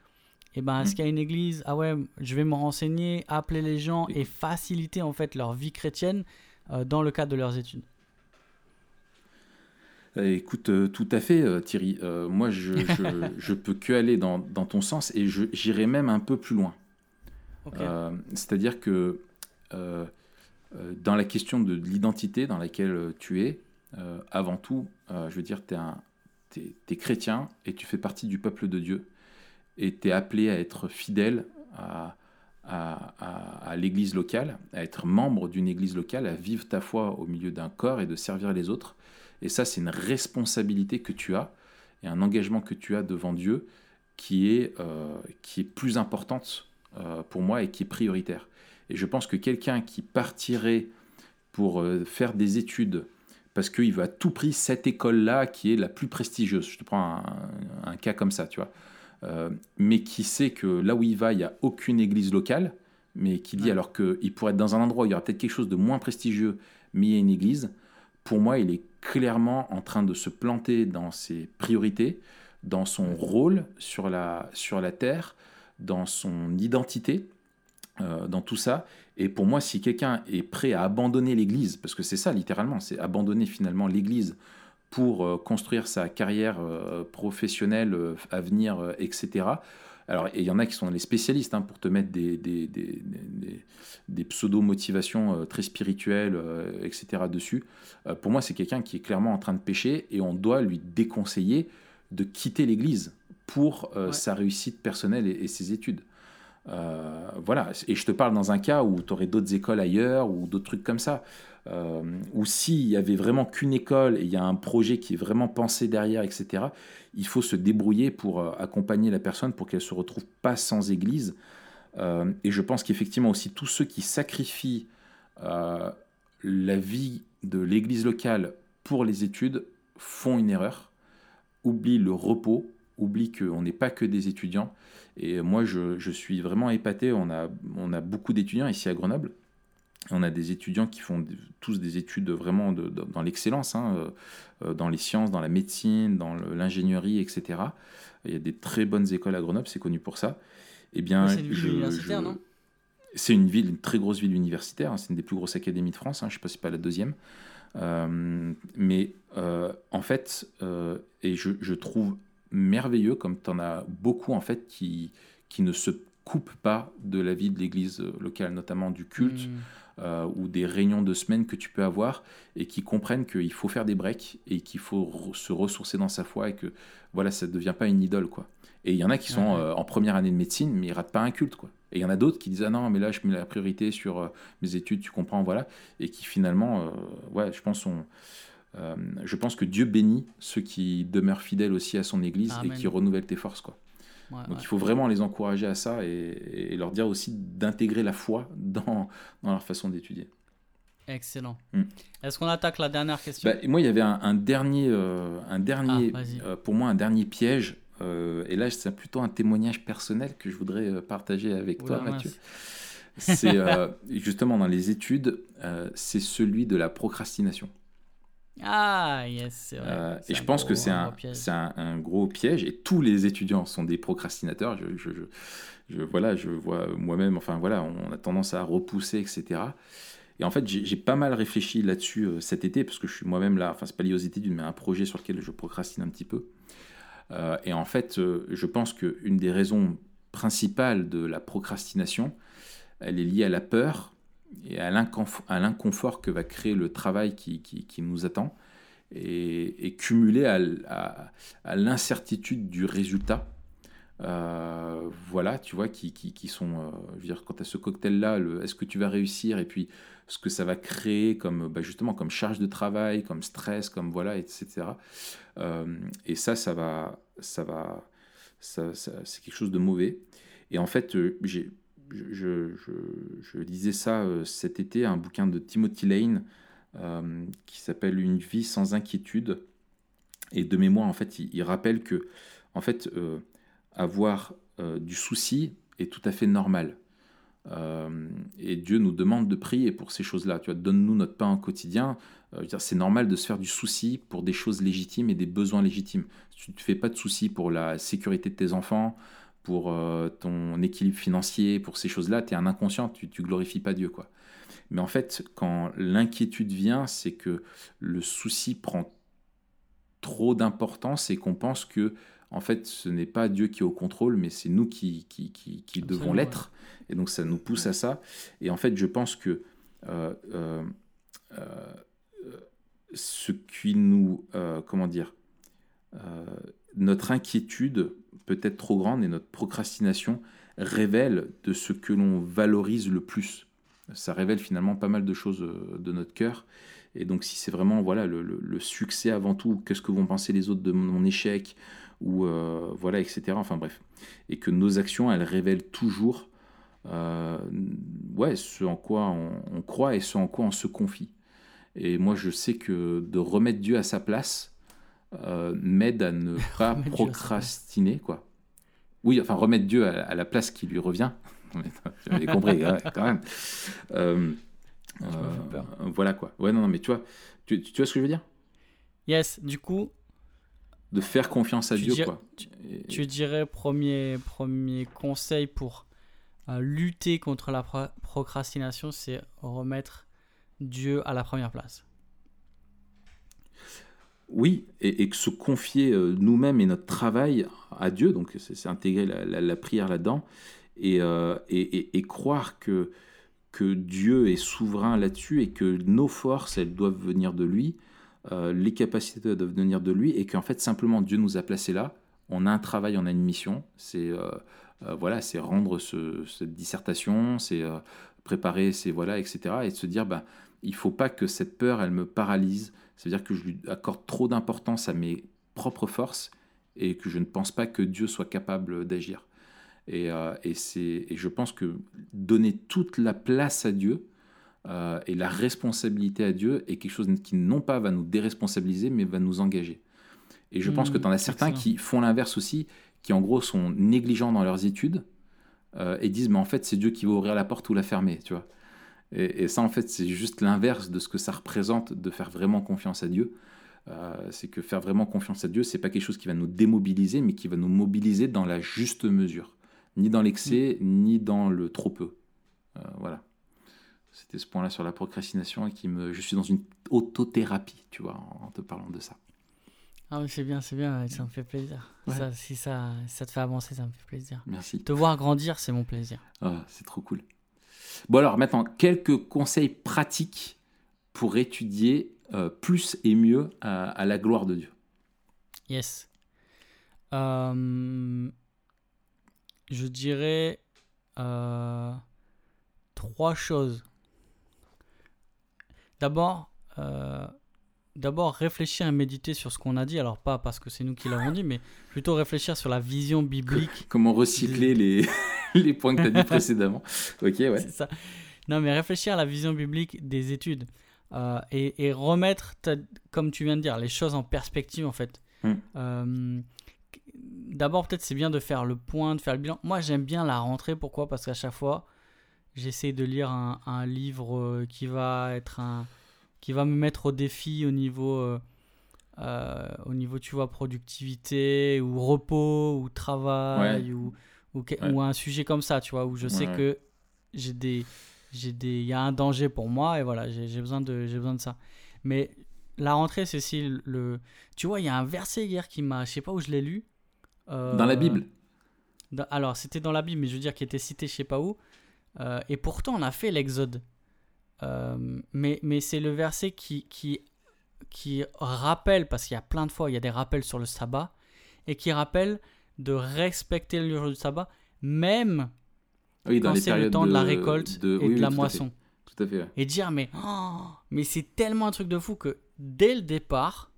et eh ben est-ce mmh. qu'il y a une église? Ah ouais, je vais me renseigner, appeler les gens et faciliter en fait leur vie chrétienne euh, dans le cadre de leurs études. Euh, écoute, euh, tout à fait, euh, Thierry. moi, je, je, peux que aller dans, dans ton sens et j'irai même un peu plus loin. C'est-à-dire que dans la question de l'identité dans laquelle tu es, avant tout, je veux dire, tu es, es, chrétien et tu fais partie du peuple de Dieu et tu es appelé à être fidèle à, à, à, à l'église locale, à être membre d'une église locale, à vivre ta foi au milieu d'un corps et de servir les autres. Et ça, c'est une responsabilité que tu as et un engagement que tu as devant Dieu qui est, euh, qui est plus importante euh, pour moi et qui est prioritaire. Et je pense que quelqu'un qui partirait pour euh, faire des études parce qu'il veut à tout prix cette école-là qui est la plus prestigieuse, je te prends un, cas comme ça, tu vois, mais qui sait que là où il va, il n'y a aucune église locale, mais qui dit alors qu'il pourrait être dans un endroit où il y aura peut-être quelque chose de moins prestigieux, mais il y a une église, pour moi, il est clairement en train de se planter dans ses priorités, dans son rôle sur la, sur la Terre, dans son identité, euh, dans tout ça. Et pour moi, si quelqu'un est prêt à abandonner l'Église, parce que c'est ça littéralement, c'est abandonner finalement l'Église pour euh, construire sa carrière euh, professionnelle à venir, etc., alors, il y en a qui sont les spécialistes hein, pour te mettre des, des, des, des, pseudo-motivations euh, très spirituelles, euh, etc. dessus. Euh, pour moi, c'est quelqu'un qui est clairement en train de pécher et on doit lui déconseiller de quitter l'Église pour sa réussite personnelle et, ses études. voilà, et je te parle dans un cas où tu aurais d'autres écoles ailleurs ou d'autres trucs comme ça. Euh, ou s'il y avait vraiment qu'une école et il y a un projet qui est vraiment pensé derrière, etc., il faut se débrouiller pour euh, accompagner la personne pour qu'elle se retrouve pas sans église. Euh, et je pense qu'effectivement aussi tous ceux qui sacrifient la vie de l'église locale pour les études font une erreur, oublient le repos, oublient qu'on n'est pas que des étudiants. Et moi, je, je suis vraiment épaté. On a, on a beaucoup d'étudiants ici à Grenoble. On a des étudiants qui font tous des études vraiment dans l'excellence, hein, euh, euh, dans les sciences, dans la médecine, dans l'ingénierie, etc. Il y a des très bonnes écoles à Grenoble, c'est connu pour ça. Eh bien, c'est une ville universitaire, non? C'est une ville, une très grosse ville universitaire. Hein, c'est une des plus grosses académies de France. Hein, je ne sais pas si c'est pas la deuxième. Euh, mais en fait, et je, trouve merveilleux, comme tu en as beaucoup en fait qui, qui ne se coupent pas de la vie de l'Église locale, notamment du culte. Hmm. Euh, ou des réunions de semaine que tu peux avoir et qui comprennent qu'il faut faire des breaks et qu'il faut se ressourcer dans sa foi et que voilà, ça ne devient pas une idole. quoi. Et il y en a qui sont euh, en première année de médecine, mais ils ratent pas un culte. quoi. Et il y en a d'autres qui disent Ah non, mais là, je mets la priorité sur euh, mes études, tu comprends, voilà. Et qui finalement, ouais, je pense, je pense que Dieu bénit ceux qui demeurent fidèles aussi à son Église et qui renouvellent tes forces. quoi. Donc il faut vraiment les encourager à ça et, leur dire aussi d'intégrer la foi dans, dans leur façon d'étudier. Excellent. Hmm. Est-ce qu'on attaque la dernière question? Bah, Moi, il y avait un, dernier, un dernier euh, ah, euh, pour moi, un dernier piège. Euh, et là, c'est plutôt un témoignage personnel que je voudrais partager avec toi, Mathieu. C'est justement dans les études, c'est celui de la procrastination. Ah, yes, c'est vrai. Euh, et je pense que c'est un, un, un, gros piège. Et tous les étudiants sont des procrastinateurs. Je, je, je, voilà, je vois moi-même, enfin voilà, on a tendance à repousser, etc. Et en fait, j'ai pas mal réfléchi là-dessus euh, cet été, parce que je suis moi-même là, enfin, c'est pas lié aux études, mais un projet sur lequel je procrastine un petit peu. Euh, et en fait, je pense qu'une des raisons principales de la procrastination, elle est liée à la peur et à l'inconfort que va créer le travail qui, qui, nous attend, et, cumulé à, l'incertitude du résultat. Euh, voilà, tu vois, qui, qui, sont, euh, je veux dire, quant à ce cocktail-là, est-ce que tu vas réussir, et puis ce que ça va créer comme, bah, justement, comme charge de travail, comme stress, comme voilà, etc. Euh, et ça, ça va, ça va, ça, c'est quelque chose de mauvais. Et en fait, j'ai je, lisais ça euh, cet été, un bouquin de Timothy Lane euh, qui s'appelle Une vie sans inquiétude. Et de mémoire, en fait, il, rappelle que, en fait, euh, avoir du souci est tout à fait normal. et Dieu nous demande de prier pour ces choses-là. Tu donne-nous notre pain au quotidien. c'est normal de se faire du souci pour des choses légitimes et des besoins légitimes. Tu ne te fais pas de soucis pour la sécurité de tes enfants, pour euh, ton équilibre financier, pour ces choses-là, tu es un inconscient, tu, tu glorifies pas Dieu. quoi. Mais en fait, quand l'inquiétude vient, c'est que le souci prend trop d'importance et qu'on pense que en fait, ce n'est pas Dieu qui est au contrôle, mais c'est nous qui, qui, qui, devons l'être. Et donc, ça nous pousse à ça. Et en fait, je pense que euh, euh, ce qui nous, comment dire, notre inquiétude peut être trop grande et notre procrastination révèle de ce que l'on valorise le plus. Ça révèle finalement pas mal de choses euh, de notre cœur. Et donc si c'est vraiment voilà le, succès avant tout, qu'est-ce que vont penser les autres de mon échec ou euh, voilà etc. Enfin bref, et que nos actions elles révèlent toujours euh, ouais ce en quoi on, on, croit et ce en quoi on se confie. Et moi je sais que de remettre Dieu à sa place, euh, m'aide à ne pas procrastiner, quoi. Oui, enfin, remettre Dieu à, la place qui lui revient. J'avais compris, quand même. Euh, euh, voilà, quoi. Ouais, non, non, mais tu vois, tu, vois ce que je veux dire? Yes, du coup... De faire confiance à Dieu, quoi. Tu, dirais, premier, premier conseil pour lutter contre la procrastination, c'est remettre Dieu à la première place. Oui, et, que se confier euh, nous-mêmes et notre travail à Dieu, donc c'est intégrer la, prière là-dedans, euh, et, croire que, que Dieu est souverain là-dessus et que nos forces, elles doivent venir de lui, euh, les capacités doivent venir de lui, et qu'en fait simplement Dieu nous a placés là, on a un travail, on a une mission. C'est voilà, c'est rendre cette dissertation, c'est préparer, c'est voilà, etc. Et de se dire, bah, il faut pas que cette peur, elle me paralyse. C'est-à-dire que je lui accorde trop d'importance à mes propres forces et que je ne pense pas que Dieu soit capable d'agir. Et, euh, et, et, je pense que donner toute la place à Dieu euh, et la responsabilité à Dieu est quelque chose qui non pas va nous déresponsabiliser, mais va nous engager. Et je pense que tu en as certains qui font l'inverse aussi, qui en gros sont négligents dans leurs études euh, et disent mais en fait c'est Dieu qui va ouvrir la porte ou la fermer, tu vois. Et, ça en fait c'est juste l'inverse de ce que ça représente de faire vraiment confiance à Dieu. Euh, c'est que faire vraiment confiance à Dieu, c'est pas quelque chose qui va nous démobiliser, mais qui va nous mobiliser dans la juste mesure, ni dans l'excès, ni dans le trop peu. Euh, voilà. C'était ce point-là sur la procrastination et qui me, je suis dans une autothérapie, tu vois, en te parlant de ça. Ah c'est bien, c'est bien, ça me fait plaisir. Ça, si ça, ça te fait avancer, ça me fait plaisir. Merci. Te voir grandir, c'est mon plaisir. Ah, c'est trop cool. Bon alors maintenant, quelques conseils pratiques pour étudier euh, plus et mieux à, la gloire de Dieu. Yes. Euh, je dirais euh, trois choses. D'abord, d'abord réfléchir et méditer sur ce qu'on a dit. Alors pas parce que c'est nous qui l'avons dit, mais plutôt réfléchir sur la vision biblique. Comment recycler les, les points que tu as dit précédemment. Ok, ouais. C'est ça. Non, mais réfléchir à la vision biblique des études euh, et, remettre, comme tu viens de dire, les choses en perspective en fait. Hmm. Euh, d'abord, peut-être c'est bien de faire le point, de faire le bilan. Moi, j'aime bien la rentrée. Pourquoi? Parce qu'à chaque fois, j'essaie de lire un, un, livre euh, qui va être un qui va me mettre au défi au niveau, euh, au niveau tu vois, productivité ou repos ou travail ou, ou, ou, un sujet comme ça, tu vois, où je sais que j'ai des, j'ai des, il y a un danger pour moi et voilà, j'ai besoin de, j'ai besoin de ça. Mais la rentrée, c'est aussi le, tu vois, il y a un verset hier qui m'a, je sais pas où je l'ai lu. Euh, dans la Bible. alors, c'était dans la Bible, mais je veux dire qui était cité, je sais pas où. et pourtant, on a fait l'Exode. Euh, mais mais c'est le verset qui, qui, qui rappelle, parce qu'il y a plein de fois, il y a des rappels sur le sabbat, et qui rappelle de respecter le jour du sabbat, même quand c'est le temps de, la récolte et de la moisson. Tout à fait. Et dire, mais, oh, mais c'est tellement un truc de fou que dès le départ,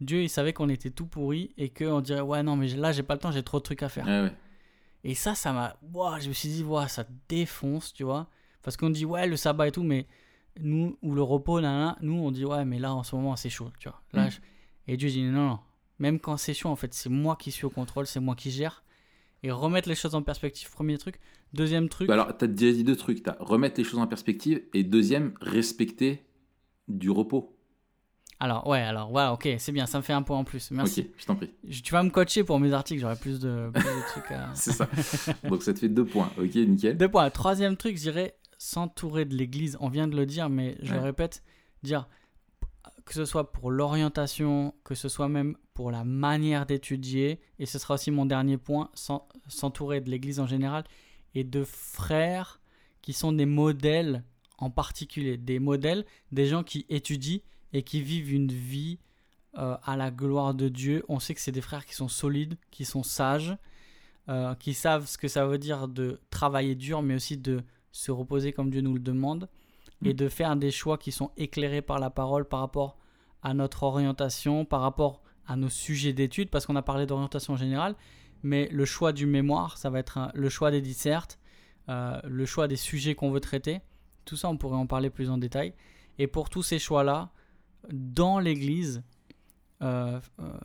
Dieu il savait qu'on était tout pourri et qu'on dirait, ouais, non, mais là j'ai pas le temps, j'ai trop de trucs à faire. Et ça, ça m'a. je me suis dit, ouais, ça défonce, tu vois. Parce qu'on dit, ouais, le sabbat et tout, mais nous, ou le repos, nous, on dit, ouais, mais là, en ce moment, c'est chaud, tu vois. Là, mm. Et Dieu dit, non, non, même c'est chaud, en fait, c'est moi qui suis au contrôle, c'est moi qui gère. Et remettre les choses en perspective, premier truc. Deuxième truc. Bah alors, tu as déjà dit deux trucs. As remettre les choses en perspective. Et deuxième, respecter du repos. Alors, ouais, alors, voilà, ok, c'est bien, ça me fait un point en plus. Merci. Ok, je t'en prie. Tu vas me coacher pour mes articles, j'aurai plus de, plus de trucs à. c'est ça. Donc, ça te fait deux points. Ok, nickel. Deux points. Troisième truc, je dirais s'entourer de l'Église, on vient de le dire, mais je le répète, dire que ce soit pour l'orientation, que ce soit même pour la manière d'étudier, et ce sera aussi mon dernier point, s'entourer de l'Église en général, et de frères qui sont des modèles en particulier, des modèles, des gens qui étudient et qui vivent une vie euh, à la gloire de Dieu. On sait que c'est des frères qui sont solides, qui sont sages, euh, qui savent ce que ça veut dire de travailler dur, mais aussi de se reposer comme Dieu nous le demande, et mm. de faire des choix qui sont éclairés par la parole par rapport à notre orientation, par rapport à nos sujets d'études, parce qu'on a parlé d'orientation générale, mais le choix du mémoire, ça va être le choix des dissertes, euh, le choix des sujets qu'on veut traiter. Tout ça, on pourrait en parler plus en détail. Et pour tous ces choix-là, dans l'Église, euh, euh,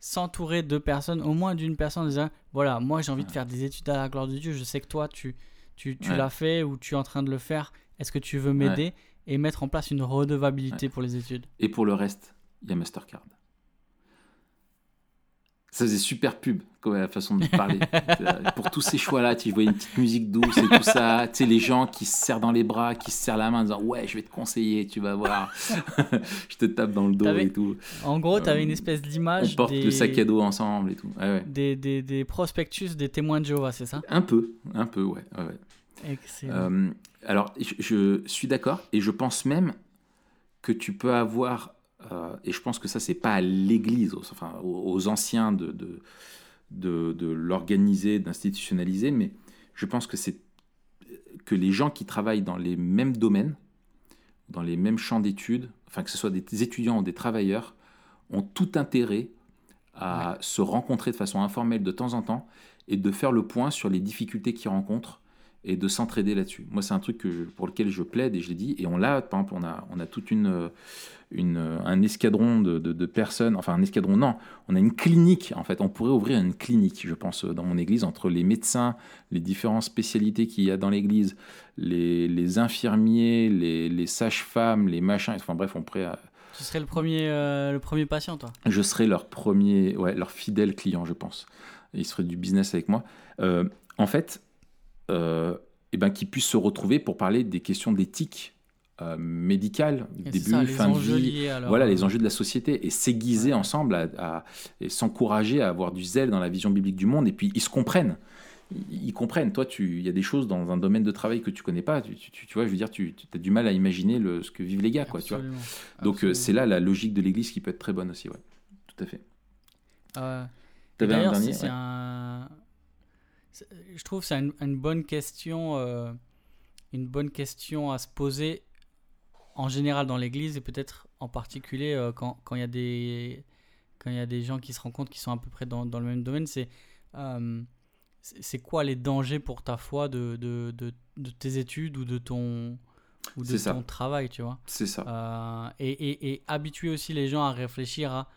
s'entourer de personnes, au moins d'une personne, disant, voilà, moi j'ai envie de faire des études à la gloire de Dieu, je sais que toi, tu, tu, tu l'as fait ou tu es en train de le faire. Est-ce que tu veux m'aider et mettre en place une redevabilité pour les études? Et pour le reste, il y a Mastercard. Ça faisait super pub, comme la façon de parler. pour tous ces choix-là, tu vois une petite musique douce et tout ça. Tu sais, les gens qui se serrent dans les bras, qui se serrent la main en disant Ouais, je vais te conseiller, tu vas voir. je te tape dans le dos et tout. En gros, tu avais euh, une espèce d'image. On porte le sac à dos ensemble et tout. Des, des, des, prospectus des témoins de Jéhovah, c'est ça? Un peu, un peu, ouais. Excellent. Euh, alors, je, je suis d'accord et je pense même que tu peux avoir et je pense que ça, c'est pas à l'Église, aux, enfin, aux, anciens de, de, de, l'organiser, d'institutionnaliser, mais je pense que c'est que les gens qui travaillent dans les mêmes domaines, dans les mêmes champs d'études, enfin que ce soit des étudiants ou des travailleurs, ont tout intérêt à se rencontrer de façon informelle de temps en temps et de faire le point sur les difficultés qu'ils rencontrent et de s'entraider là-dessus. Moi, c'est un truc que pour lequel je plaide et je l'ai dit. Et on l'a, par exemple, on a, on a toute une, une un escadron de, de, personnes, enfin un escadron, non, on a une clinique, en fait. On pourrait ouvrir une clinique, je pense, dans mon église, entre les médecins, les différentes spécialités qu'il y a dans l'église, les, les infirmiers, les, les sages-femmes, les machins, enfin bref, on pourrait tu serais le premier, euh, le premier patient, toi Je serais leur premier, ouais, leur fidèle client, je pense. Ils feraient du business avec moi. Euh, en fait, euh, eh ben, qu'ils puissent se retrouver pour parler des questions d'éthique euh, médicale, début, fin de vie, voilà les enjeux de la société, et s'aiguiser ensemble à, et s'encourager à avoir du zèle dans la vision biblique du monde, et puis ils se comprennent ils comprennent. Toi, il y a des choses dans un domaine de travail que tu connais pas. Tu, tu, vois, je veux dire, tu, as du mal à imaginer le, ce que vivent les gars, quoi. Tu vois. Donc euh, c'est là la logique de l'Église qui peut être très bonne aussi, ouais. Tout à fait. Euh, c'est un... Je trouve que c'est une, bonne question, euh, une bonne question à se poser en général dans l'Église et peut-être en particulier euh, quand il y a des quand il y a des gens qui se rencontrent qui sont à peu près dans, dans le même domaine, c'est c'est quoi les dangers pour ta foi de, de, de, de tes études ou de ton, ou de ton travail, tu vois? C'est ça. Euh, et, et, et, habituer aussi les gens à réfléchir à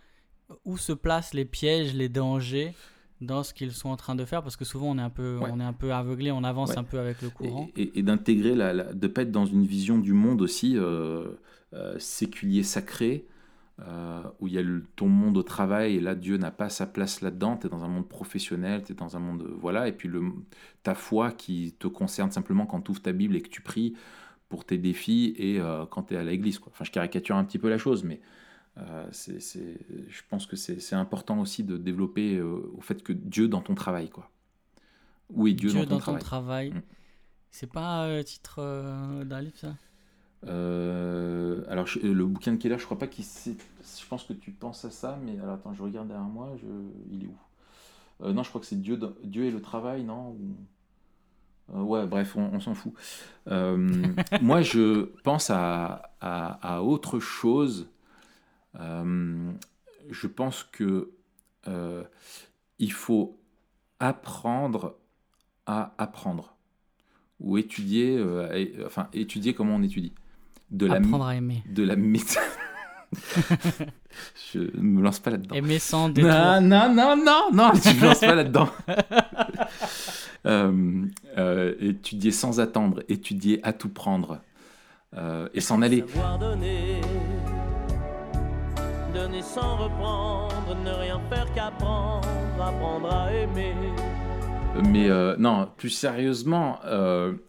où se placent les pièges, les dangers dans ce qu'ils sont en train de faire, parce que souvent on est un peu, on est un peu aveuglé, on avance un peu avec le courant. Et, d'intégrer, la, la, de pas être dans une vision du monde aussi euh, euh séculier, sacré, euh, où il y a le, ton monde au travail, et là, Dieu n'a pas sa place là-dedans, tu es dans un monde professionnel, tu es dans un monde... Voilà, et puis le, ta foi qui te concerne simplement quand tu ouvres ta Bible et que tu pries pour tes défis et quand tu es à l'église. Quoi. Enfin, je caricature un petit peu la chose, mais euh, c'est, je pense que c'est, important aussi de développer au fait que Dieu dans ton travail. Quoi. Où est Dieu, dans, ton, travail, travail. Mm. C'est pas titre d'un livre, ça? Euh, alors, le bouquin de Keller, je crois pas qu'il Je pense que tu penses à ça, mais alors attends, je regarde derrière moi, je... il est où? Euh, Non, je crois que c'est Dieu, Dieu et le travail, non euh, Ouais, bref, on, s'en fout. moi, je pense à, à, autre chose. Je pense que il faut apprendre à apprendre ou étudier, enfin étudier comment on étudie de Apprendre à aimer. De la méthode. je me lance pas là-dedans. Aimer sans détour. Non, non, non, non, non, je me lance pas là-dedans. euh, euh, étudier sans attendre, étudier à tout prendre euh, et s'en aller. Donner, sans reprendre, ne rien faire qu'apprendre, apprendre à aimer. Mais euh, non, plus sérieusement,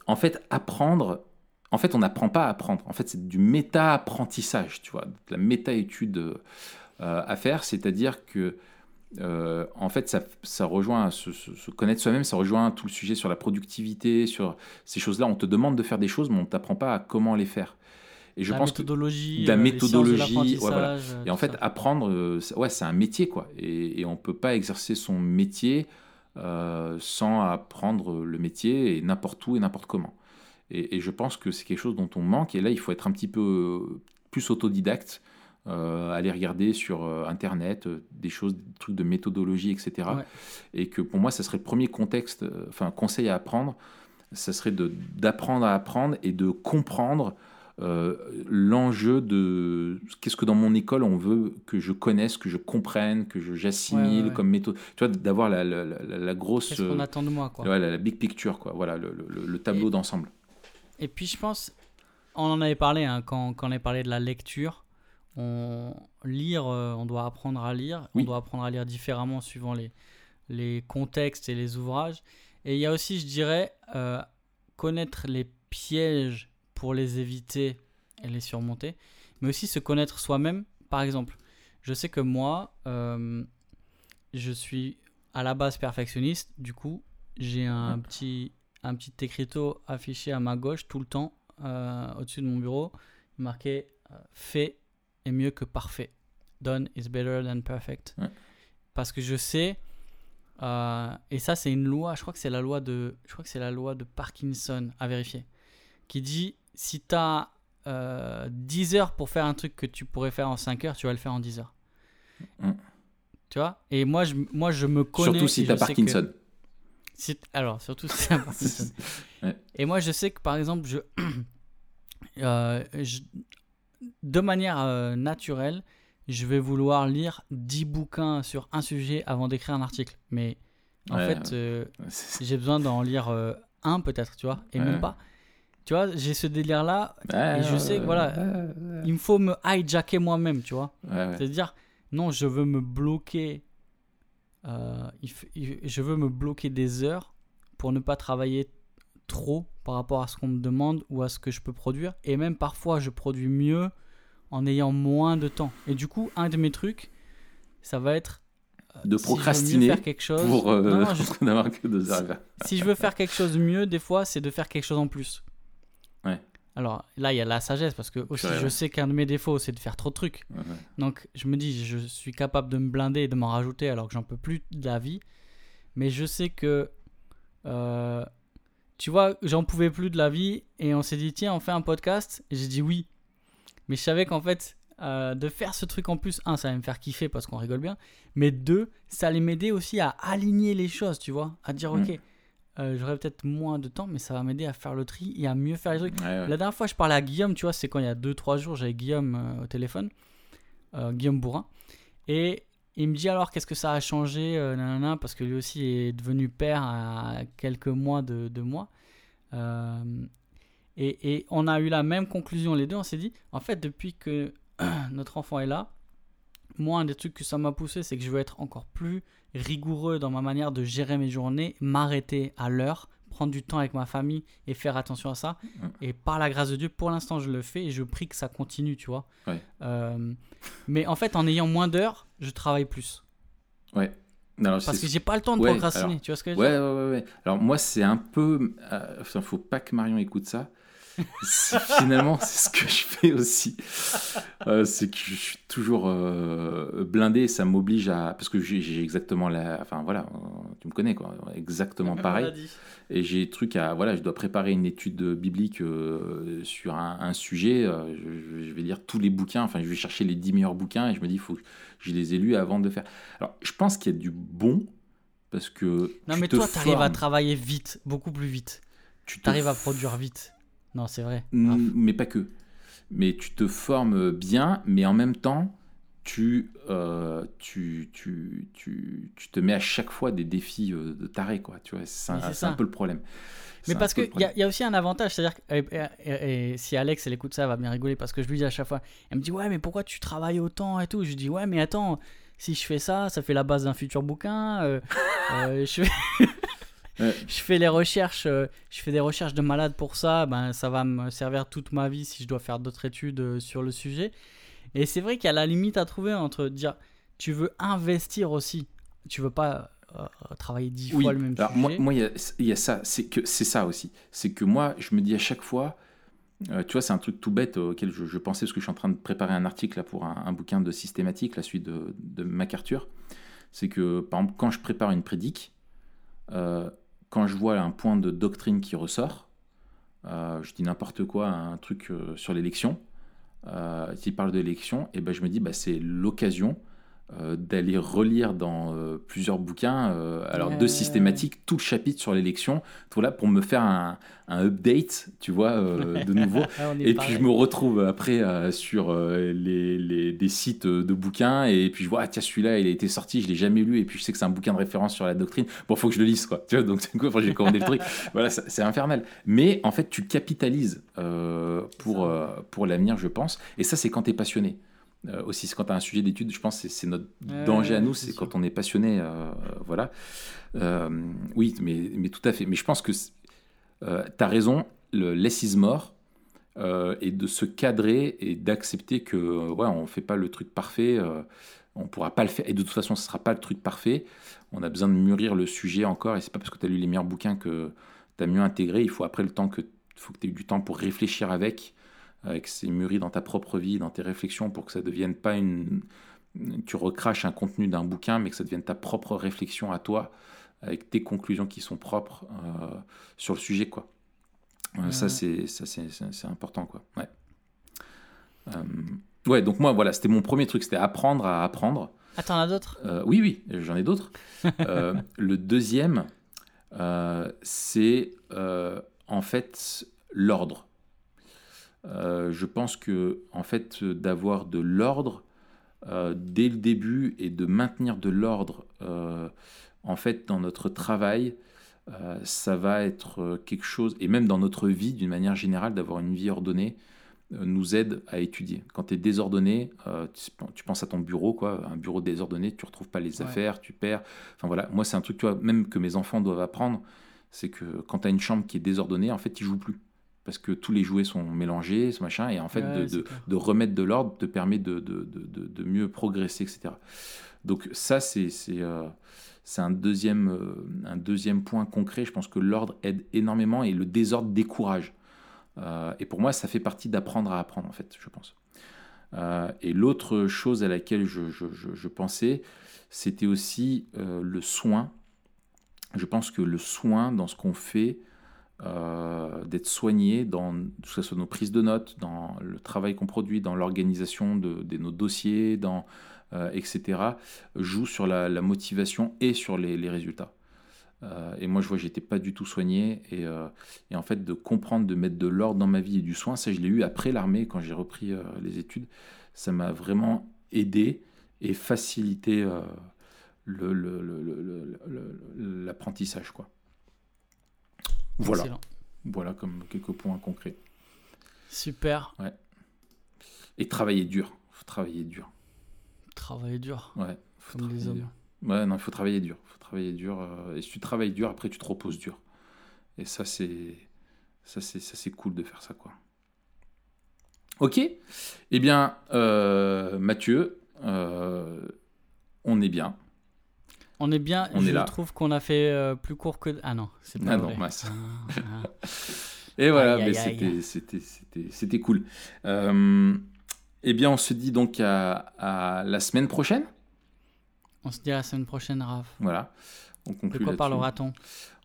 en fait, apprendre, en fait, on n'apprend pas à apprendre. En fait, c'est du méta-apprentissage, tu vois, de la méta-étude euh, à faire. C'est-à-dire que, euh, en fait, ça, rejoint se, se, connaître soi-même, ça rejoint tout le sujet sur la productivité, sur ces choses-là. On te demande de faire des choses, mais on ne t'apprend pas à comment les faire. Et je la pense méthodologie, que la méthodologie, Et en fait, apprendre, euh, ouais, c'est un métier, quoi. Et, et on peut pas exercer son métier sans apprendre le métier et n'importe où et n'importe comment. Et, je pense que c'est quelque chose dont on manque. Et là, il faut être un petit peu euh, plus autodidacte, euh, aller regarder sur euh, Internet des choses, des trucs de méthodologie, etc. Et que pour moi, ça serait le premier contexte, enfin, conseil à apprendre, ça serait d'apprendre à apprendre et de comprendre l'enjeu de qu'est-ce que dans mon école on veut que je connaisse, que je comprenne, que j'assimile comme méthode. Tu vois, d'avoir la, la, la, grosse. Qu'est-ce qu'on attend de moi, quoi. la, big picture, quoi. Voilà, le, le tableau d'ensemble. Et puis je pense, on en avait parlé hein, quand, quand, on avait parlé de la lecture. On lire, euh, on doit apprendre à lire. On doit apprendre à lire différemment suivant les, les contextes et les ouvrages. Et il y a aussi, je dirais, euh, connaître les pièges pour les éviter et les surmonter, mais aussi se connaître soi-même. Par exemple, je sais que moi, euh, je suis à la base perfectionniste. Du coup, j'ai un petit un petit écriteau affiché à ma gauche tout le temps euh, au-dessus de mon bureau, marqué euh, fait est mieux que parfait. Done is better than perfect. Parce que je sais, et ça c'est une loi, je crois que c'est la loi de, je crois que c'est la loi de Parkinson à vérifier, qui dit si tu as 10 heures pour faire un truc que tu pourrais faire en 5 heures, tu vas le faire en 10 heures. Mm. Tu vois? Et moi je, moi, je me connais. Surtout si tu as Parkinson. alors, surtout si tu as Parkinson. Et moi, je sais que par exemple, je, euh, de manière euh, naturelle, je vais vouloir lire 10 bouquins sur un sujet avant d'écrire un article. Mais en fait, euh, j'ai besoin d'en lire un peut-être, tu vois, et même pas. Tu vois, j'ai ce délire-là, et je sais que voilà, il me faut me hijacker moi-même, tu vois. C'est-à-dire, non, je veux me bloquer. je veux me bloquer des heures pour ne pas travailler trop par rapport à ce qu'on me demande ou à ce que je peux produire. Et même parfois, je produis mieux en ayant moins de temps. Et du coup, un de mes trucs, ça va être euh, de procrastiner faire quelque chose, pour euh, n'avoir que deux heures. Si, je veux faire quelque chose mieux, des fois, c'est de faire quelque chose en plus. Alors là, il y a la sagesse parce que aussi, je sais qu'un de mes défauts, c'est de faire trop de trucs. Donc, je me dis, je suis capable de me blinder et de m'en rajouter alors que j'en peux plus de la vie. Mais je sais que euh, tu vois, j'en pouvais plus de la vie et on s'est dit, tiens, on fait un podcast. Et j'ai dit oui. Mais je savais qu'en fait, euh, de faire ce truc en plus, un, ça allait me faire kiffer parce qu'on rigole bien. Mais deux, ça allait m'aider aussi à aligner les choses, tu vois. À dire, ok, euh, j'aurais peut-être moins de temps, mais ça va m'aider à faire le tri et à mieux faire les trucs. La dernière fois, je parlais à Guillaume, tu vois, c'est quand il y a 2-3 jours, j'avais Guillaume euh, au téléphone, Guillaume Bourrin. Et il me dit alors qu'est-ce que ça a changé, euh, parce que lui aussi est devenu père à quelques mois de, de moi. Euh, et, et, on a eu la même conclusion les deux. On s'est dit, en fait, depuis que notre enfant est là, moi, un des trucs que ça m'a poussé, c'est que je veux être encore plus rigoureux dans ma manière de gérer mes journées, m'arrêter à l'heure, prendre du temps avec ma famille et faire attention à ça. Mm. Et par la grâce de Dieu, pour l'instant, je le fais et je prie que ça continue, tu vois. Euh, mais en fait, en ayant moins d'heures, je travaille plus. Ouais. Alors, Parce que j'ai pas le temps de procrastiner, tu vois ce que je veux dire ouais, ouais, ouais, Alors moi, c'est un peu... Euh, enfin, faut pas que Marion écoute ça finalement, c'est ce que je fais aussi. Euh, c'est que je suis toujours euh, blindé ça m'oblige à. Parce que j'ai exactement la. Enfin voilà, tu me connais quoi, exactement pareil. Et j'ai des trucs à. Voilà, je dois préparer une étude biblique euh, sur un, sujet. Je, vais lire tous les bouquins, enfin, je vais chercher les 10 meilleurs bouquins et je me dis, il faut que je les ai lus avant de faire. Alors, je pense qu'il y a du bon parce que. Non, mais toi, tu arrives à travailler vite, beaucoup plus vite. Tu arrives à produire vite. Non, c'est vrai. Mais pas que. Mais tu te formes bien, mais en même temps, tu, euh, tu, tu, tu, tu, te mets à chaque fois des défis euh, de taré, quoi. Tu vois, c'est un, peu le problème. Mais parce qu'il y, y, a aussi un avantage, c'est-à-dire que et, si Alex elle écoute ça, elle va bien rigoler parce que je lui dis à chaque fois, elle me dit ouais mais pourquoi tu travailles autant et tout? Je lui dis ouais mais attends, si je fais ça, ça fait la base d'un futur bouquin. Euh, je fais je fais les recherches, euh, je fais des recherches de malade pour ça. Ben, ça va me servir toute ma vie si je dois faire d'autres études euh, sur le sujet. Et c'est vrai qu'il y a la limite à trouver entre dire tu veux investir aussi, tu veux pas euh, travailler dix fois le même Alors, sujet. Moi, il y, a ça, c'est que c'est ça aussi, c'est que moi, je me dis à chaque fois. tu vois, c'est un truc tout bête auquel je, pensais parce que je suis en train de préparer un article là, pour un, bouquin de systématique, la suite de, de MacArthur. C'est que, par exemple, quand je prépare une prédique, quand je vois un point de doctrine qui ressort, euh, je dis n'importe quoi, un truc euh, sur l'élection, euh, qui parle de l'élection, et ben je me dis bah, c'est l'occasion euh, d'aller relire dans euh, plusieurs bouquins, euh, alors de systématique, tout le chapitre sur l'élection, voilà, pour me faire un, un update, tu vois, de nouveau. Ah, et puis je me retrouve après sur les, les, des sites de bouquins, et puis je vois, ah, tiens, celui-là, il a été sorti, je l'ai jamais lu, et puis je sais que c'est un bouquin de référence sur la doctrine. Bon, faut que je le lise, quoi. Tu vois, donc c'est quoi, j'ai commandé le truc. Voilà, c'est infernal. Mais en fait, tu capitalises pour, pour l'avenir, je pense, et ça, c'est quand tu es passionné. Euh, aussi, quand tu as un sujet d'étude, je pense que c'est notre danger à nous, c'est quand on est passionné. Euh, voilà. Euh, oui, mais, mais tout à fait. Mais je pense que tu as raison, le less is more, et de se cadrer et d'accepter que ouais, on ne fait pas le truc parfait, on ne pourra pas le faire, et de toute façon, ce ne sera pas le truc parfait. On a besoin de mûrir le sujet encore, et c'est pas parce que tu as lu les meilleurs bouquins que tu as mieux intégré. Il faut après le temps que, faut que tu aies eu du temps pour réfléchir avec euh, que c'est mûri dans ta propre vie, dans tes réflexions, pour que ça devienne pas une. Tu recraches un contenu d'un bouquin, mais que ça devienne ta propre réflexion à toi, avec tes conclusions qui sont propres euh, sur le sujet, quoi. Ça, c'est ça c'est important, quoi. Ouais. ouais, donc moi, voilà, c'était mon premier truc, c'était apprendre à apprendre. Ah, t'en as d'autres? Oui, oui, j'en ai d'autres. le deuxième, c'est en fait l'ordre. Euh, je pense que en fait d'avoir de l'ordre euh, dès le début et de maintenir de l'ordre euh, en fait dans notre travail, ça va être quelque chose et même dans notre vie d'une manière générale d'avoir une vie ordonnée nous aide à étudier. Quand tu es désordonné, tu, penses à ton bureau, quoi, un bureau désordonné, tu retrouves pas les affaires, tu perds. Enfin voilà, moi c'est un truc tu vois, même que mes enfants doivent apprendre, c'est que quand tu as une chambre qui est désordonnée, en fait, ils jouent plus parce que tous les jouets sont mélangés, ce machin, et en fait, de, remettre de l'ordre te permet de, de, mieux progresser, etc. Donc ça, c'est euh, un, deuxième, euh, un deuxième point concret. Je pense que l'ordre aide énormément et le désordre décourage. Euh, et pour moi, ça fait partie d'apprendre à apprendre, en fait, je pense. et l'autre chose à laquelle je, je, je pensais, c'était aussi le soin. Je pense que le soin dans ce qu'on fait, euh, d'être soigné dans que ce soit nos prises de notes, dans le travail qu'on produit, dans l'organisation de, nos dossiers, dans, euh, etc., joue sur la, motivation et sur les, résultats. Euh, et moi, je vois, j'étais pas du tout soigné. Et, en fait, de comprendre, de mettre de l'ordre dans ma vie et du soin, ça, je l'ai eu après l'armée, quand j'ai repris les études. Ça m'a vraiment aidé et facilité l'apprentissage, quoi. Voilà. Voilà comme quelques points concrets. Super. Ouais. Et travailler dur. Faut travailler dur. Travailler dur. Ouais. Faut comme les hommes. Ouais, non, il faut travailler dur. Faut travailler dur. Euh, et si tu travailles dur, après tu te reposes dur. Et ça, c'est ça, c'est ça, c'est cool de faire ça, quoi. Ok. Eh bien, euh, Mathieu, euh, on est bien. On est bien. je trouve qu'on a fait euh, plus court que. Ah non, c'est pas ah vrai. Non, ah, ah. Et voilà, mais c'était cool. Euh, eh bien, on se dit donc à, la semaine prochaine. On se dit à la semaine prochaine, Raph. Voilà. On De quoi parlera-t-on?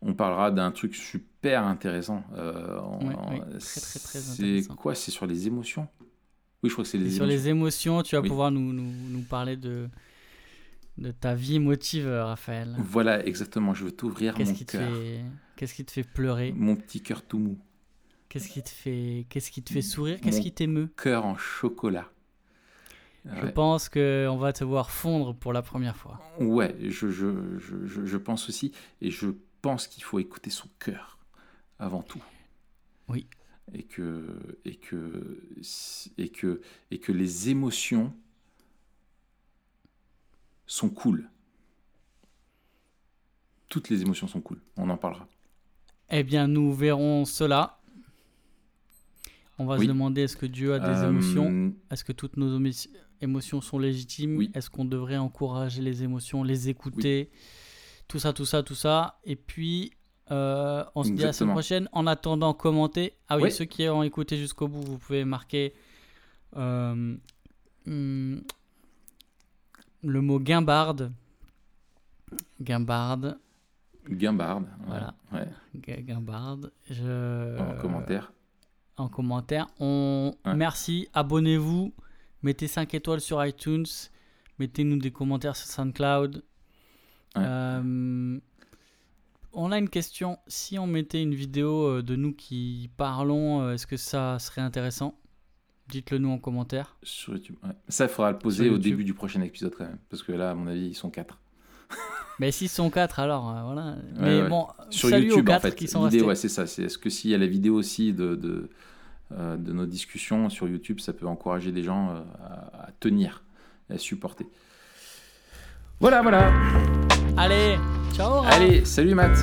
On parlera d'un truc super intéressant. Euh, très, très, très C'est quoi? C'est sur les émotions? Oui, je crois que c'est les émotions. Sur les émotions, tu vas pouvoir nous, nous, nous parler de de ta vie émotive, Raphaël. Voilà, exactement. Je veux t'ouvrir mon cœur. Qu'est-ce qui te fait pleurer Mon petit cœur tout mou. Qu'est-ce qui te fait, qu'est-ce qui te fait sourire? Qu'est-ce qui t'émeut? Cœur en chocolat. Je pense qu'on va te voir fondre pour la première fois. Ouais, je, je, je, je pense aussi. Et je pense qu'il faut écouter son cœur avant tout. Oui. Et que, et que, et que, et que les émotions sont cool. Toutes les émotions sont cool. On en parlera. Eh bien, nous verrons cela. On va se demander est-ce que Dieu a des euh, émotions? Est-ce que toutes nos émotions sont légitimes? Est-ce qu'on devrait encourager les émotions, les écouter? Tout ça, tout ça, tout ça. Et puis, euh, on se dit à la semaine prochaine. En attendant, commentez. Ah oui, ceux qui ont écouté jusqu'au bout, vous pouvez marquer euh, hmm, le mot guimbarde. Guimbarde. Guimbarde. Voilà. Ouais. Guimbarde. Je... En commentaire. En commentaire. On... Merci. Abonnez-vous. Mettez 5 étoiles sur iTunes. Mettez-nous des commentaires sur SoundCloud. Euh, on a une question. Si on mettait une vidéo euh, de nous qui parlons, euh, est-ce que ça serait intéressant? Dites-le nous en commentaire. Sur YouTube, Ça, il faudra le poser au début du prochain épisode quand même. Parce que là, à mon avis, ils sont quatre. Mais s'ils sont quatre, alors euh, voilà. Mais bon, sur YouTube, aux en fait, qui sont ouais, c'est ça. C'est, est-ce que s'il y a la vidéo aussi de, de, euh, de, nos discussions sur YouTube, ça peut encourager des gens euh, à, à, tenir, à supporter. Voilà, voilà. Allez, ciao. Allez, salut Matt.